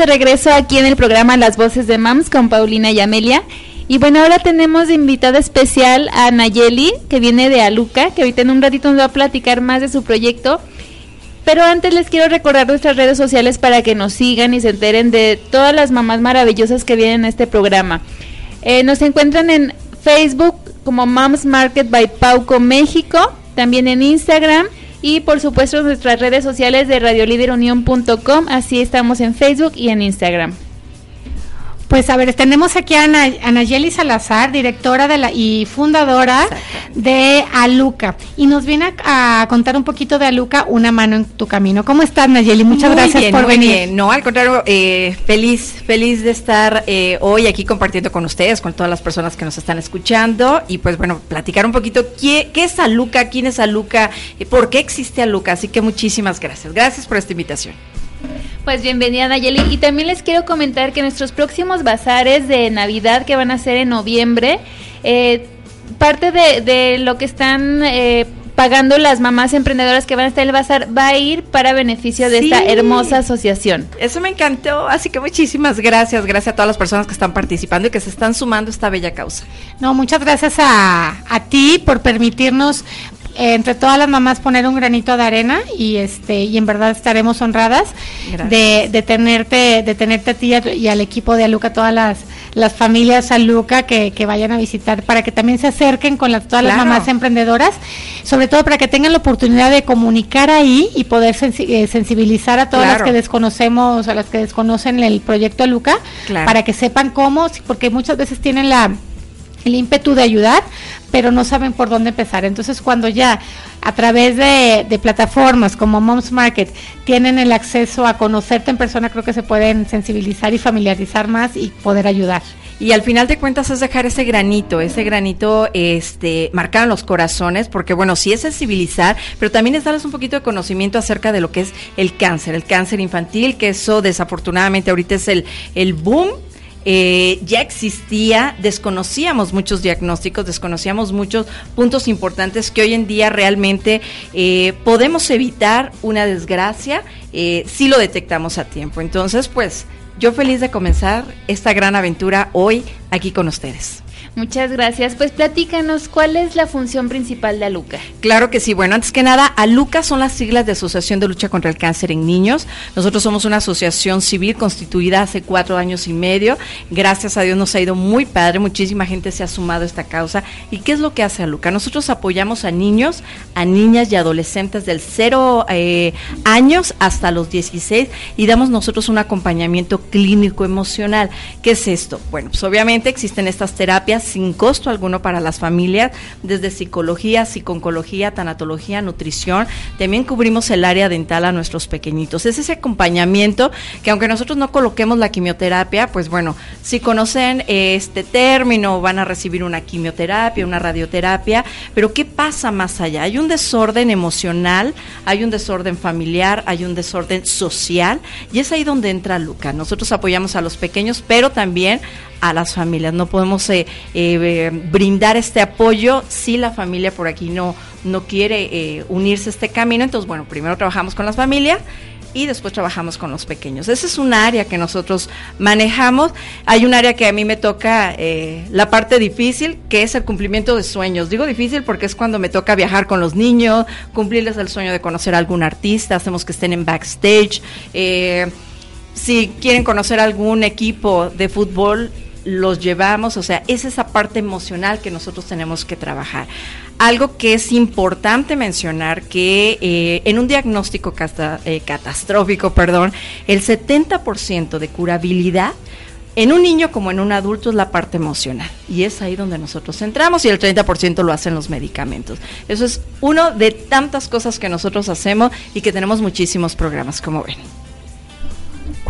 de regreso aquí en el programa Las Voces de Mams con Paulina y Amelia. Y bueno, ahora tenemos invitada especial a Nayeli, que viene de Aluca, que ahorita en un ratito nos va a platicar más de su proyecto. Pero antes les quiero recordar nuestras redes sociales para que nos sigan y se enteren de todas las mamás maravillosas que vienen a este programa. Eh, nos encuentran en Facebook como Moms Market by Pauco México, también en Instagram y por supuesto nuestras redes sociales de radioliderunión.com, así estamos en Facebook y en Instagram. Pues a ver, tenemos aquí a Ana, a Nayeli Salazar, directora de la y fundadora de Aluca. Y nos viene a, a contar un poquito de Aluca, una mano en tu camino. ¿Cómo estás, Nayeli? Muchas Muy gracias bien, por muy venir. bien. No, al contrario, eh, feliz, feliz de estar eh, hoy aquí compartiendo con ustedes, con todas las personas que nos están escuchando y pues bueno, platicar un poquito qué, qué es Aluca, quién es Aluca, eh, por qué existe Aluca. Así que muchísimas gracias. Gracias por esta invitación. Pues bienvenida Nayeli. Y también les quiero comentar que nuestros próximos bazares de Navidad que van a ser en noviembre, eh, parte de, de lo que están eh, pagando las mamás emprendedoras que van a estar en el bazar va a ir para beneficio de esta hermosa asociación. Eso me encantó, así que muchísimas gracias, gracias a todas las personas que están participando y que se están sumando a esta bella causa. No, muchas gracias a, a ti por permitirnos eh, entre todas las mamás poner un granito de arena y este y en verdad estaremos honradas de, de tenerte de tenerte a ti y al equipo de Aluca todas las las familias Aluca que, que vayan a visitar para que también se acerquen con las, todas las mamás emprendedoras sobre todo para que tengan la oportunidad de comunicar ahí y poder sensi- eh, sensibilizar a todas las que desconocemos a las que desconocen el proyecto Claro. para que sepan cómo porque muchas veces tienen la el ímpetu de ayudar, pero no saben por dónde empezar. Entonces, cuando ya a través de, de plataformas como Moms Market tienen el acceso a conocerte en persona, creo que se pueden sensibilizar y familiarizar más y poder ayudar. Y al final de cuentas es dejar ese granito, ese granito este marcado en los corazones, porque bueno, sí es sensibilizar, pero también es darles un poquito de conocimiento acerca de lo que es el cáncer, el cáncer infantil, que eso desafortunadamente ahorita es el, el boom. eh, ya existía, desconocíamos muchos diagnósticos, desconocíamos muchos puntos importantes que hoy en día realmente eh, podemos evitar una desgracia eh, si lo detectamos a tiempo. Entonces, pues yo feliz de comenzar esta gran aventura hoy aquí con ustedes. Muchas gracias. Pues platícanos cuál es la función principal de Aluca. Claro que sí. Bueno, antes que nada, ALUCA son las siglas de Asociación de Lucha contra el Cáncer en Niños. Nosotros somos una asociación civil constituida hace cuatro años y medio. Gracias a Dios nos ha ido muy padre. Muchísima gente se ha sumado a esta causa. ¿Y qué es lo que hace ALUCA? Nosotros apoyamos a niños, a niñas y adolescentes del cero eh, años hasta los 16 y damos nosotros un acompañamiento clínico emocional. ¿Qué es esto? Bueno, pues obviamente existen estas terapias sin costo alguno para las familias, desde psicología, psiconcología, tanatología, nutrición. También cubrimos el área dental a nuestros pequeñitos. Es ese acompañamiento que aunque nosotros no coloquemos la quimioterapia, pues bueno, si conocen este término, van a recibir una quimioterapia, una radioterapia, pero ¿qué pasa más allá? Hay un desorden emocional, hay un desorden familiar, hay un desorden social y es ahí donde entra Luca. Nosotros apoyamos a los pequeños, pero también a las familias. No podemos eh, eh, brindar este apoyo si la familia por aquí no, no quiere eh, unirse a este camino. Entonces, bueno, primero trabajamos con las familias y después trabajamos con los pequeños. Ese es un área que nosotros manejamos. Hay un área que a mí me toca eh, la parte difícil, que es el cumplimiento de sueños. Digo difícil porque es cuando me toca viajar con los niños, cumplirles el sueño de conocer a algún artista, hacemos que estén en backstage. Eh, si quieren conocer algún equipo de fútbol, los llevamos, o sea, es esa parte emocional que nosotros tenemos que trabajar. Algo que es importante mencionar que eh, en un diagnóstico eh, catastrófico, perdón, el 70% de curabilidad en un niño como en un adulto es la parte emocional y es ahí donde nosotros entramos y el 30% lo hacen los medicamentos. Eso es uno de tantas cosas que nosotros hacemos y que tenemos muchísimos programas, como ven.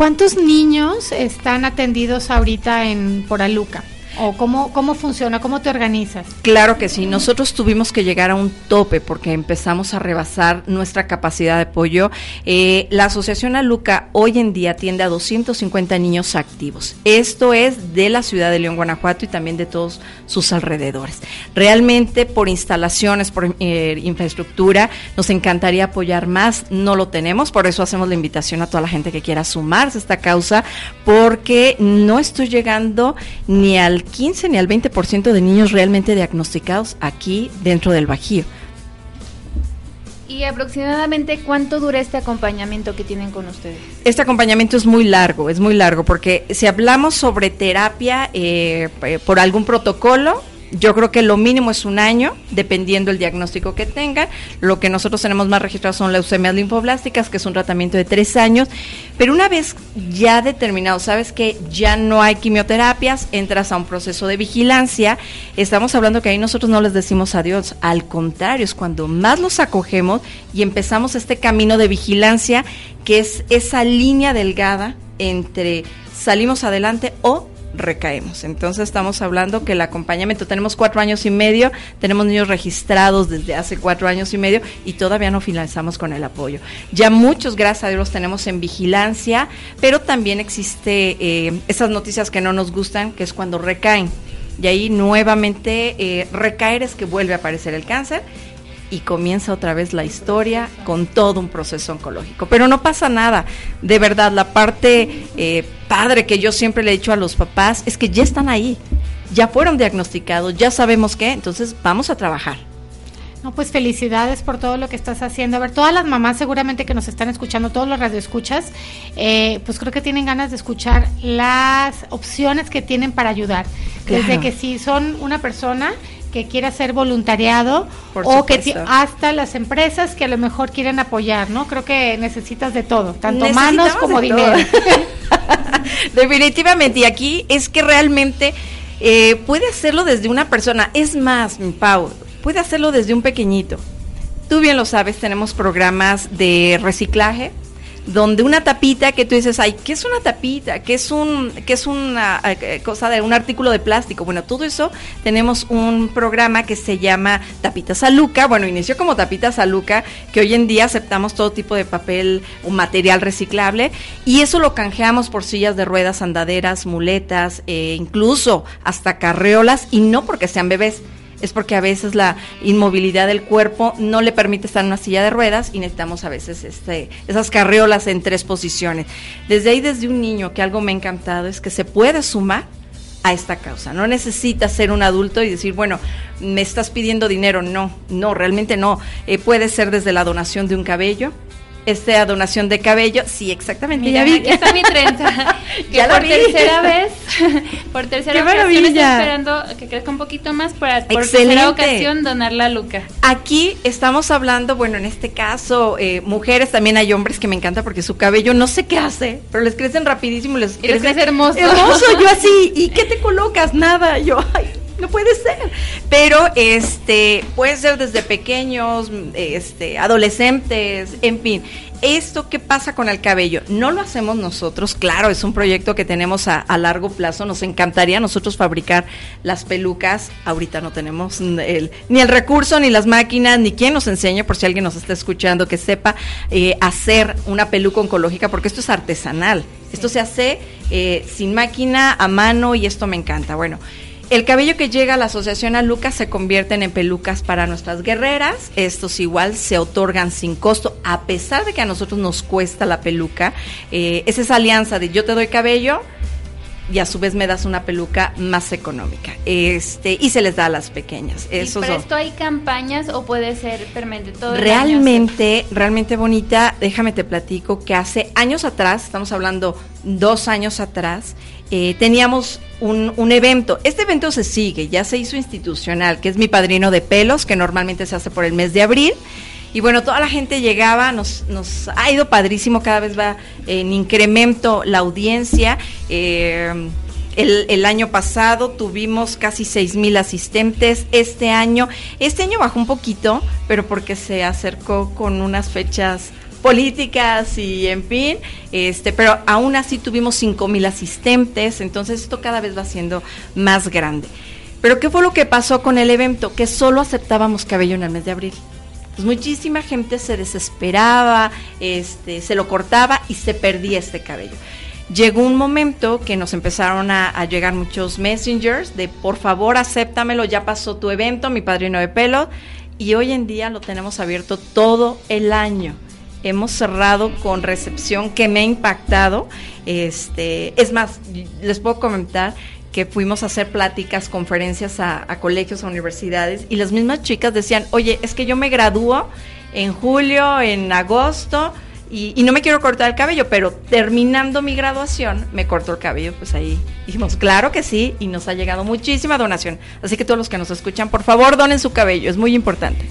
¿Cuántos niños están atendidos ahorita en por Aluca? ¿O cómo, cómo funciona? ¿Cómo te organizas? Claro que sí, nosotros tuvimos que llegar a un tope porque empezamos a rebasar nuestra capacidad de apoyo. Eh, la Asociación Aluca hoy en día atiende a 250 niños activos. Esto es de la ciudad de León, Guanajuato y también de todos sus alrededores. Realmente por instalaciones, por eh, infraestructura, nos encantaría apoyar más, no lo tenemos, por eso hacemos la invitación a toda la gente que quiera sumarse a esta causa, porque no estoy llegando ni al 15 ni al 20% de niños realmente diagnosticados aquí dentro del Bajío. ¿Y aproximadamente cuánto dura este acompañamiento que tienen con ustedes? Este acompañamiento es muy largo, es muy largo, porque si hablamos sobre terapia eh, eh, por algún protocolo, yo creo que lo mínimo es un año, dependiendo el diagnóstico que tengan. Lo que nosotros tenemos más registrados son leucemias linfoblásticas, que es un tratamiento de tres años. Pero una vez ya determinado, sabes que ya no hay quimioterapias, entras a un proceso de vigilancia. Estamos hablando que ahí nosotros no les decimos adiós. Al contrario, es cuando más los acogemos y empezamos este camino de vigilancia, que es esa línea delgada entre salimos adelante o recaemos. Entonces estamos hablando que el acompañamiento, tenemos cuatro años y medio, tenemos niños registrados desde hace cuatro años y medio y todavía no finalizamos con el apoyo. Ya muchos, gracias a Dios, los tenemos en vigilancia, pero también existe eh, esas noticias que no nos gustan, que es cuando recaen. Y ahí nuevamente eh, recaer es que vuelve a aparecer el cáncer y comienza otra vez la historia con todo un proceso oncológico. Pero no pasa nada, de verdad, la parte eh, padre que yo siempre le he dicho a los papás es que ya están ahí, ya fueron diagnosticados, ya sabemos qué, entonces vamos a trabajar. No, pues felicidades por todo lo que estás haciendo. A ver, todas las mamás seguramente que nos están escuchando, todos los radioescuchas, eh, pues creo que tienen ganas de escuchar las opciones que tienen para ayudar. Claro. Desde que si son una persona que quiere hacer voluntariado Por o que supuesto. hasta las empresas que a lo mejor quieren apoyar, ¿no? Creo que necesitas de todo, tanto manos como dinero. Definitivamente, y aquí es que realmente eh, puede hacerlo desde una persona. Es más, Pau, puede hacerlo desde un pequeñito. Tú bien lo sabes, tenemos programas de reciclaje donde una tapita que tú dices, ay, ¿qué es una tapita? ¿Qué es un qué es una eh, cosa de un artículo de plástico? Bueno, todo eso tenemos un programa que se llama Tapitas Aluca. Bueno, inició como Tapitas Aluca, que hoy en día aceptamos todo tipo de papel o material reciclable y eso lo canjeamos por sillas de ruedas, andaderas, muletas, eh, incluso hasta carreolas y no porque sean bebés es porque a veces la inmovilidad del cuerpo no le permite estar en una silla de ruedas y necesitamos a veces este, esas carriolas en tres posiciones. Desde ahí, desde un niño, que algo me ha encantado es que se puede sumar a esta causa. No necesitas ser un adulto y decir, bueno, me estás pidiendo dinero. No, no, realmente no. Eh, puede ser desde la donación de un cabello. Esta donación de cabello, sí, exactamente. Mira, ya vi. aquí está mi trenza. que Ya la por vi. tercera vez, por tercera ¡Qué ocasión estoy esperando que crezca un poquito más para por Excelente. tercera ocasión donarla a Luca. Aquí estamos hablando, bueno, en este caso, eh, mujeres, también hay hombres que me encanta porque su cabello no sé qué hace, pero les crecen rapidísimo y les, Y les crece hermoso. Hermoso, yo así, ¿y qué te colocas? Nada, yo, ay, no puede ser. Pero este puede ser desde pequeños, este, adolescentes, en fin. Esto qué pasa con el cabello, no lo hacemos nosotros, claro, es un proyecto que tenemos a, largo plazo, nos encantaría nosotros fabricar las pelucas, ahorita no tenemos el- ni el recurso, ni las máquinas, ni quien nos enseñe, por si alguien nos está escuchando, que sepa eh, hacer una peluca oncológica, porque esto es artesanal, esto se hace eh, sin máquina, a mano, y esto me encanta. Bueno, el cabello que llega a la asociación a Lucas se convierten en pelucas para nuestras guerreras. Estos igual se otorgan sin costo, a pesar de que a nosotros nos cuesta la peluca. Eh, es alianza de yo te doy cabello y a su vez me das una peluca más económica. Este y se les da a las pequeñas. Esos ¿Y para esto hay campañas o puede ser permanente todo el año? Realmente, realmente bonita, déjame te platico que hace años atrás, estamos hablando dos años atrás, eh, teníamos un, un evento. Este evento se sigue, ya se hizo institucional, que es mi padrino de pelos, que normalmente se hace por el mes de abril. Y bueno, toda la gente llegaba, nos, nos ha ido padrísimo, cada vez va en incremento la audiencia. Eh, el, el año pasado tuvimos casi seis mil asistentes. Este año, este año bajó un poquito, pero porque se acercó con unas fechas políticas y en fin, este, pero aún así tuvimos cinco mil asistentes, entonces esto cada vez va siendo más grande. Pero ¿qué fue lo que pasó con el evento? Que solo aceptábamos cabello en el mes de abril. Pues muchísima gente se desesperaba, este, se lo cortaba y se perdía este cabello. Llegó un momento que nos empezaron a, llegar muchos messengers de por favor acéptamelo, ya pasó tu evento, mi padrino de pelo, y hoy en día lo tenemos abierto todo el año. Hemos cerrado con recepción que me ha impactado. Este, es más, les puedo comentar que fuimos a hacer pláticas, conferencias a, colegios, a universidades, y las mismas chicas decían, oye, es que yo me gradúo en julio, en agosto, y, no me quiero cortar el cabello, pero terminando mi graduación me corto el cabello, pues ahí dijimos, claro que sí, y nos ha llegado muchísima donación. Así que todos los que nos escuchan, por favor, donen su cabello, es muy importante.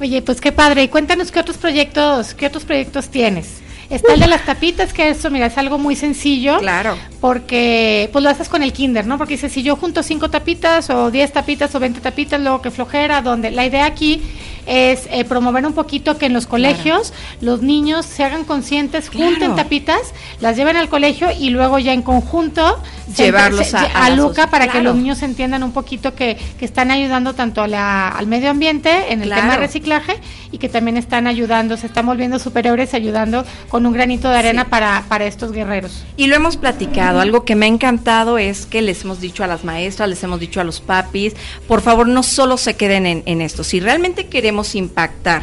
Oye, pues qué padre, cuéntanos qué otros proyectos, qué otros proyectos tienes. Está el de las tapitas, que eso, mira, es algo muy sencillo. Claro. Porque, pues lo haces con el kinder, ¿no? Porque dice, si yo junto cinco tapitas, o diez tapitas, o veinte tapitas, luego que flojera, donde la idea aquí es eh, promover un poquito que en los colegios claro. los niños se hagan conscientes, claro. junten tapitas, las lleven al colegio y luego ya en conjunto llevarlos se, a, a, a, Luca para claro. que los niños entiendan un poquito que, que están ayudando tanto la, al medio ambiente en el tema de reciclaje y que también están ayudando, se están volviendo superiores ayudando con un granito de arena sí. para, para estos guerreros. Y lo hemos platicado, algo que me ha encantado es que les hemos dicho a las maestras, les hemos dicho a los papis, por favor no solo se queden en, en esto, si realmente queremos impactar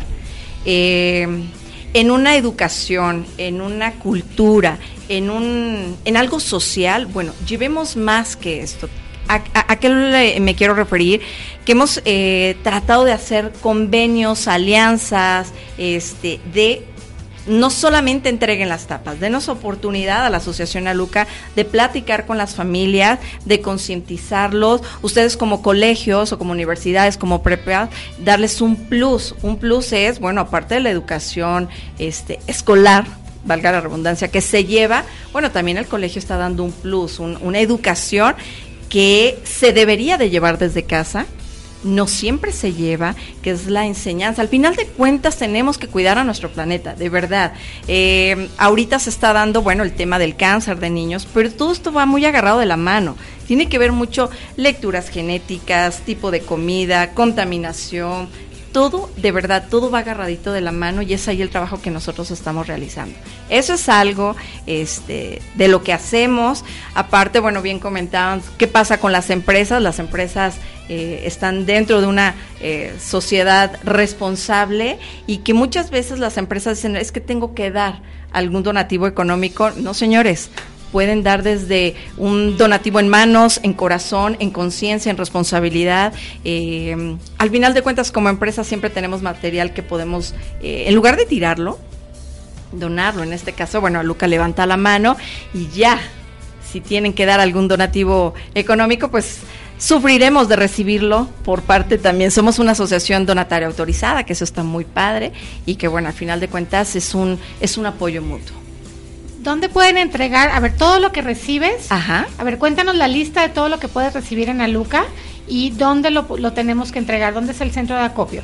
eh, en una educación, en una cultura, en, un, en algo social, bueno, llevemos más que esto. ¿A, a, a qué me quiero referir? Que hemos eh, tratado de hacer convenios, alianzas, este, de no solamente entreguen las tapas, denos oportunidad a la Asociación Aluca de platicar con las familias, de concientizarlos, ustedes como colegios o como universidades, como prepa, darles un plus. Un plus es, bueno, aparte de la educación este, escolar, valga la redundancia, que se lleva, bueno, también el colegio está dando un plus, un, una educación que se debería de llevar desde casa, no siempre se lleva, que es la enseñanza. Al final de cuentas tenemos que cuidar a nuestro planeta, de verdad. Eh, ahorita se está dando, bueno, el tema del cáncer de niños, pero todo esto va muy agarrado de la mano. Tiene que ver mucho lecturas genéticas, tipo de comida, contaminación, todo, de verdad, todo va agarradito de la mano y es ahí el trabajo que nosotros estamos realizando. Eso es algo este, de lo que hacemos. Aparte, bueno, bien comentaban, ¿qué pasa con las empresas? Las empresas eh, están dentro de una eh, sociedad responsable y que muchas veces las empresas dicen, es que tengo que dar algún donativo económico. No, señores, pueden dar desde un donativo en manos, en corazón, en conciencia, en responsabilidad. Eh, al final de cuentas, como empresa siempre tenemos material que podemos, eh, en lugar de tirarlo, donarlo. En este caso, bueno, Luca levanta la mano y ya, si tienen que dar algún donativo económico, pues sufriremos de recibirlo por parte también. Somos una asociación donataria autorizada, que eso está muy padre y que, bueno, al final de cuentas es un, es un apoyo mutuo. ¿Dónde pueden entregar? A ver, todo lo que recibes. Ajá. A ver, cuéntanos la lista de todo lo que puedes recibir en Aluca y dónde lo, lo tenemos que entregar. ¿Dónde es el centro de acopio?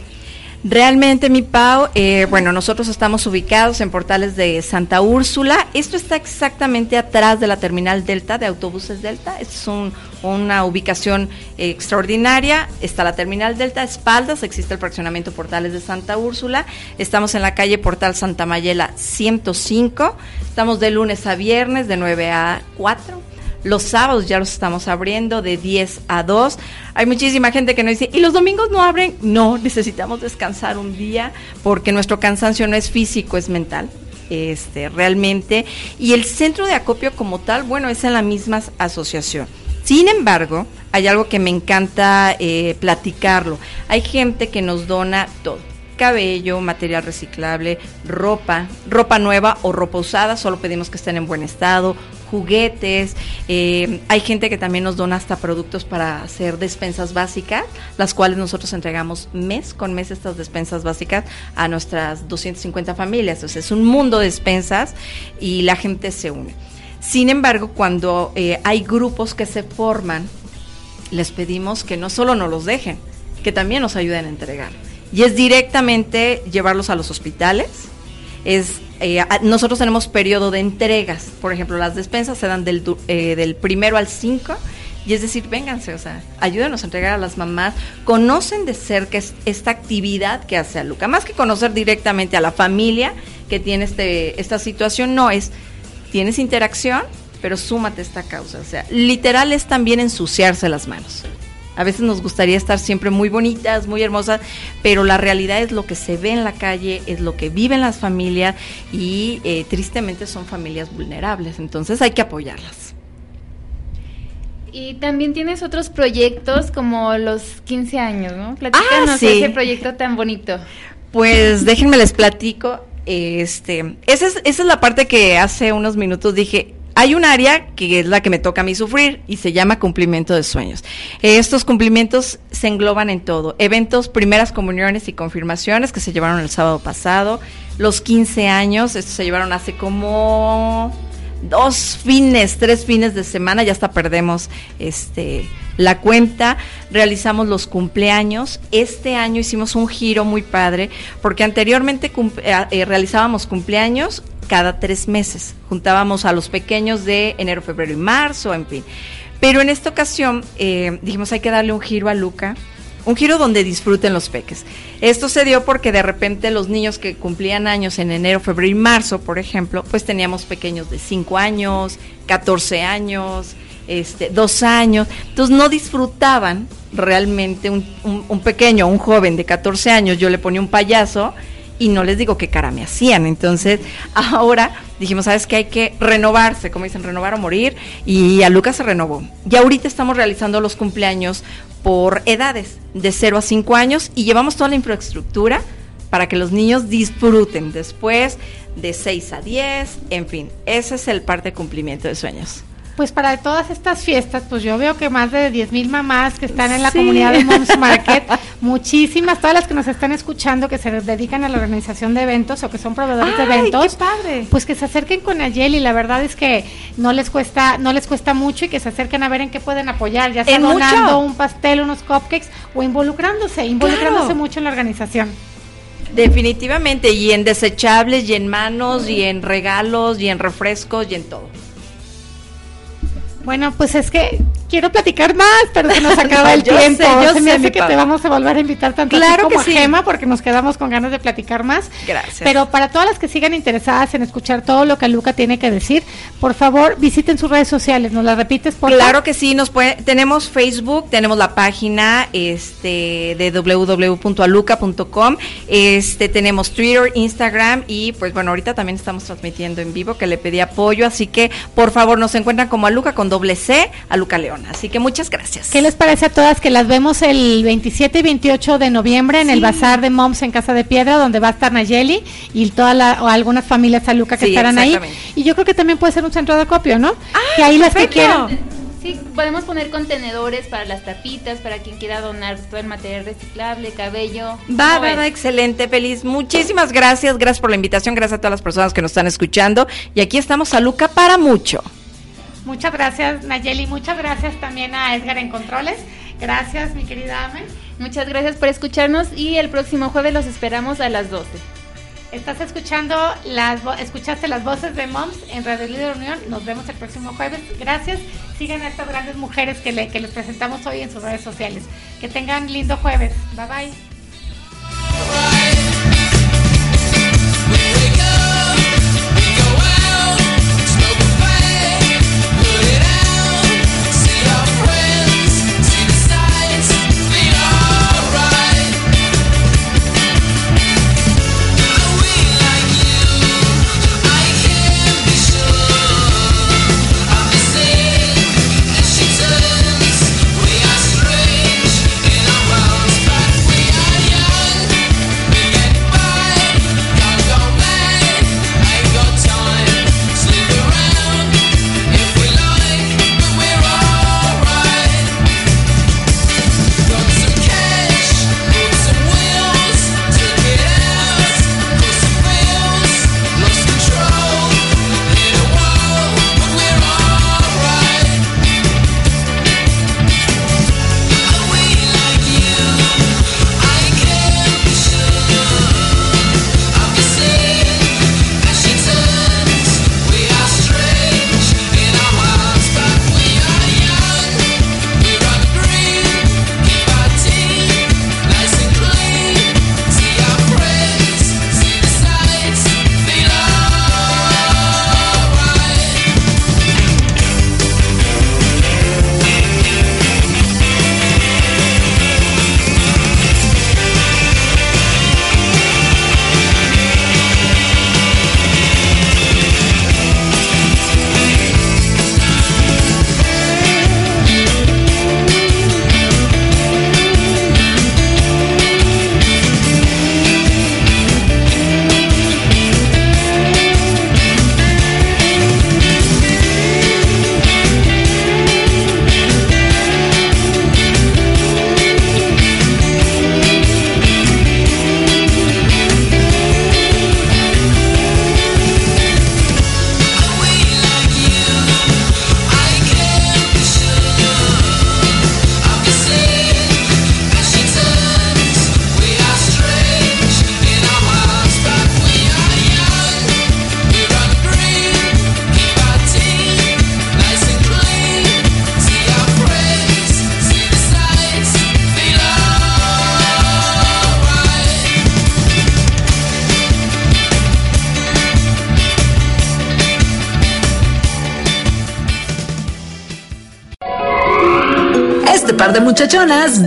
Realmente, mi Pau, eh, bueno, nosotros estamos ubicados en Portales de Santa Úrsula. Esto está exactamente atrás de la terminal Delta de autobuses Delta. Es un, una ubicación eh, extraordinaria. Está la terminal Delta, espaldas, existe el fraccionamiento Portales de Santa Úrsula. Estamos en la calle Portal Santa Mayela 105. Estamos de lunes a viernes de 9 a 4 los sábados ya los estamos abriendo de 10 a 2. Hay muchísima gente que nos dice, ¿y los domingos no abren? No, necesitamos descansar un día porque nuestro cansancio no es físico, es mental. Este, realmente. Y el centro de acopio como tal, bueno, es en la misma asociación. Sin embargo, hay algo que me encanta eh, platicarlo. Hay gente que nos dona todo cabello, material reciclable, ropa, ropa nueva o ropa usada, solo pedimos que estén en buen estado, juguetes, eh, hay gente que también nos dona hasta productos para hacer despensas básicas, las cuales nosotros entregamos mes con mes estas despensas básicas a nuestras 250 familias, entonces es un mundo de despensas y la gente se une. Sin embargo, cuando eh, hay grupos que se forman, les pedimos que no solo nos los dejen, que también nos ayuden a entregar y es directamente llevarlos a los hospitales, es eh, a- nosotros tenemos periodo de entregas. Por ejemplo, las despensas se dan del, eh, del primero al 5. Y es decir, vénganse, o sea, ayúdenos a entregar a las mamás. Conocen de cerca es- esta actividad que hace Aluca. Más que conocer directamente a la familia que tiene este, esta situación, no es, tienes interacción, pero súmate a esta causa. O sea, literal es también ensuciarse las manos. A veces nos gustaría estar siempre muy bonitas, muy hermosas, pero la realidad es lo que se ve en la calle, es lo que viven las familias y eh, tristemente son familias vulnerables. Entonces hay que apoyarlas. Y también tienes otros proyectos como los 15 años, ¿no? Platícanos Ah, sí. ese proyecto tan bonito. Pues déjenme les platico. Este, esa es, esa es la parte que hace unos minutos dije. Hay un área que es la que me toca a mí sufrir y se llama cumplimiento de sueños. Estos cumplimientos se engloban en todo. Eventos, primeras comuniones y confirmaciones que se llevaron el sábado pasado. Los 15 años, estos se llevaron hace como dos fines, tres fines de semana, ya hasta perdemos este la cuenta, realizamos los cumpleaños. Este año hicimos un giro muy padre, porque anteriormente eh, eh, realizábamos cumpleaños cada tres meses. Juntábamos a los pequeños de enero, febrero y marzo, en fin. Pero en esta ocasión eh, dijimos hay que darle un giro a Luca, un giro donde disfruten los peques. Esto se dio porque de repente los niños que cumplían años en enero, febrero y marzo, por ejemplo, pues teníamos pequeños de 5 años, 14 años, este, 2 años. Entonces no disfrutaban realmente un, un- pequeño, un joven de 14 años, yo le ponía un payaso y no les digo qué cara me hacían. Entonces, ahora dijimos, ¿sabes qué? Hay que renovarse, como dicen, renovar o morir. Y a Lucas se renovó. Y ahorita estamos realizando los cumpleaños por edades, de 0 a 5 años, y llevamos toda la infraestructura para que los niños disfruten después de 6 a 10, en fin, ese es el parte de cumplimiento de sueños. Pues para todas estas fiestas, pues yo veo que más de 10 mil mamás que están en la Sí. comunidad de Moms Market, muchísimas, todas las que nos están escuchando, que se dedican a la organización de eventos o que son proveedores de ¡Ay, eventos, qué padre! pues que se acerquen con Ayeli, la verdad es que no les cuesta, no les cuesta mucho y que se acerquen a ver en qué pueden apoyar, ya sea donando mucho. un pastel, unos cupcakes o involucrándose, involucrándose Claro. mucho en la organización. Definitivamente, y en desechables, y en manos, y en regalos, y en refrescos, y en todo. Bueno, pues es que quiero platicar más, pero se nos acaba No, el yo tiempo. sé, yo se me sé, hace que te vamos a volver a invitar tanto Claro como que a sí. Gema, porque nos quedamos con ganas de platicar más. Gracias. Pero para todas las que sigan interesadas en escuchar todo lo que Luca tiene que decir, por favor visiten sus redes sociales. ¿Nos las repites, por Claro que sí, nos puede, tenemos Facebook, tenemos la página este de www.aluca.com, este tenemos Twitter, Instagram y pues bueno, ahorita también estamos transmitiendo en vivo que le pedí apoyo, así que por favor nos encuentran como Aluca con doble C, Aluca Leona. Así que muchas gracias. ¿Qué les parece a todas que las vemos el 27 y 28 de noviembre en el Bazar de Moms en Casa de Piedra, donde va a estar Nayeli y toda la, o algunas familias a Luca que Sí, estarán ahí? Y yo creo que también puede ser un centro de acopio, ¿no? que ahí las que quieran. Sí, podemos poner contenedores para las tapitas, para quien quiera donar todo el material reciclable, cabello. Va, ¿Cómo va, va, excelente, feliz. Muchísimas gracias, gracias por la invitación, gracias a todas las personas que nos están escuchando. Y aquí estamos, Aluca, para mucho. Muchas gracias, Nayeli. Muchas gracias también a Edgar en Controles. Gracias, mi querida Ame. Muchas gracias por escucharnos y el próximo jueves los esperamos a las 12. Estás escuchando las escuchaste las voces de Moms en Radio Líder Unión. Nos vemos el próximo jueves. Gracias. Sigan a estas grandes mujeres que, le- que les presentamos hoy en sus redes sociales. Que tengan lindo jueves. Bye bye.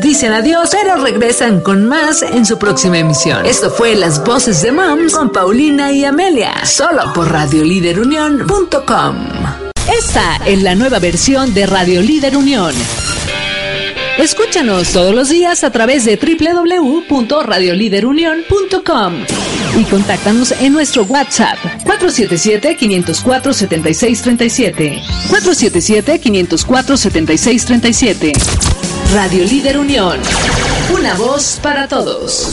Dicen adiós, pero regresan con más en su próxima emisión. Esto fue Las Voces de Moms con Paulina y Amelia, solo por radioliderunión.com. Esta es la nueva versión de Radio Líder Unión. Escúchanos todos los días a través de www.radioliderunión.com y contáctanos en nuestro WhatsApp 477-504-7637. 477-504-7637. Radio Líder Unión. Una voz para todos.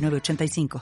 906985.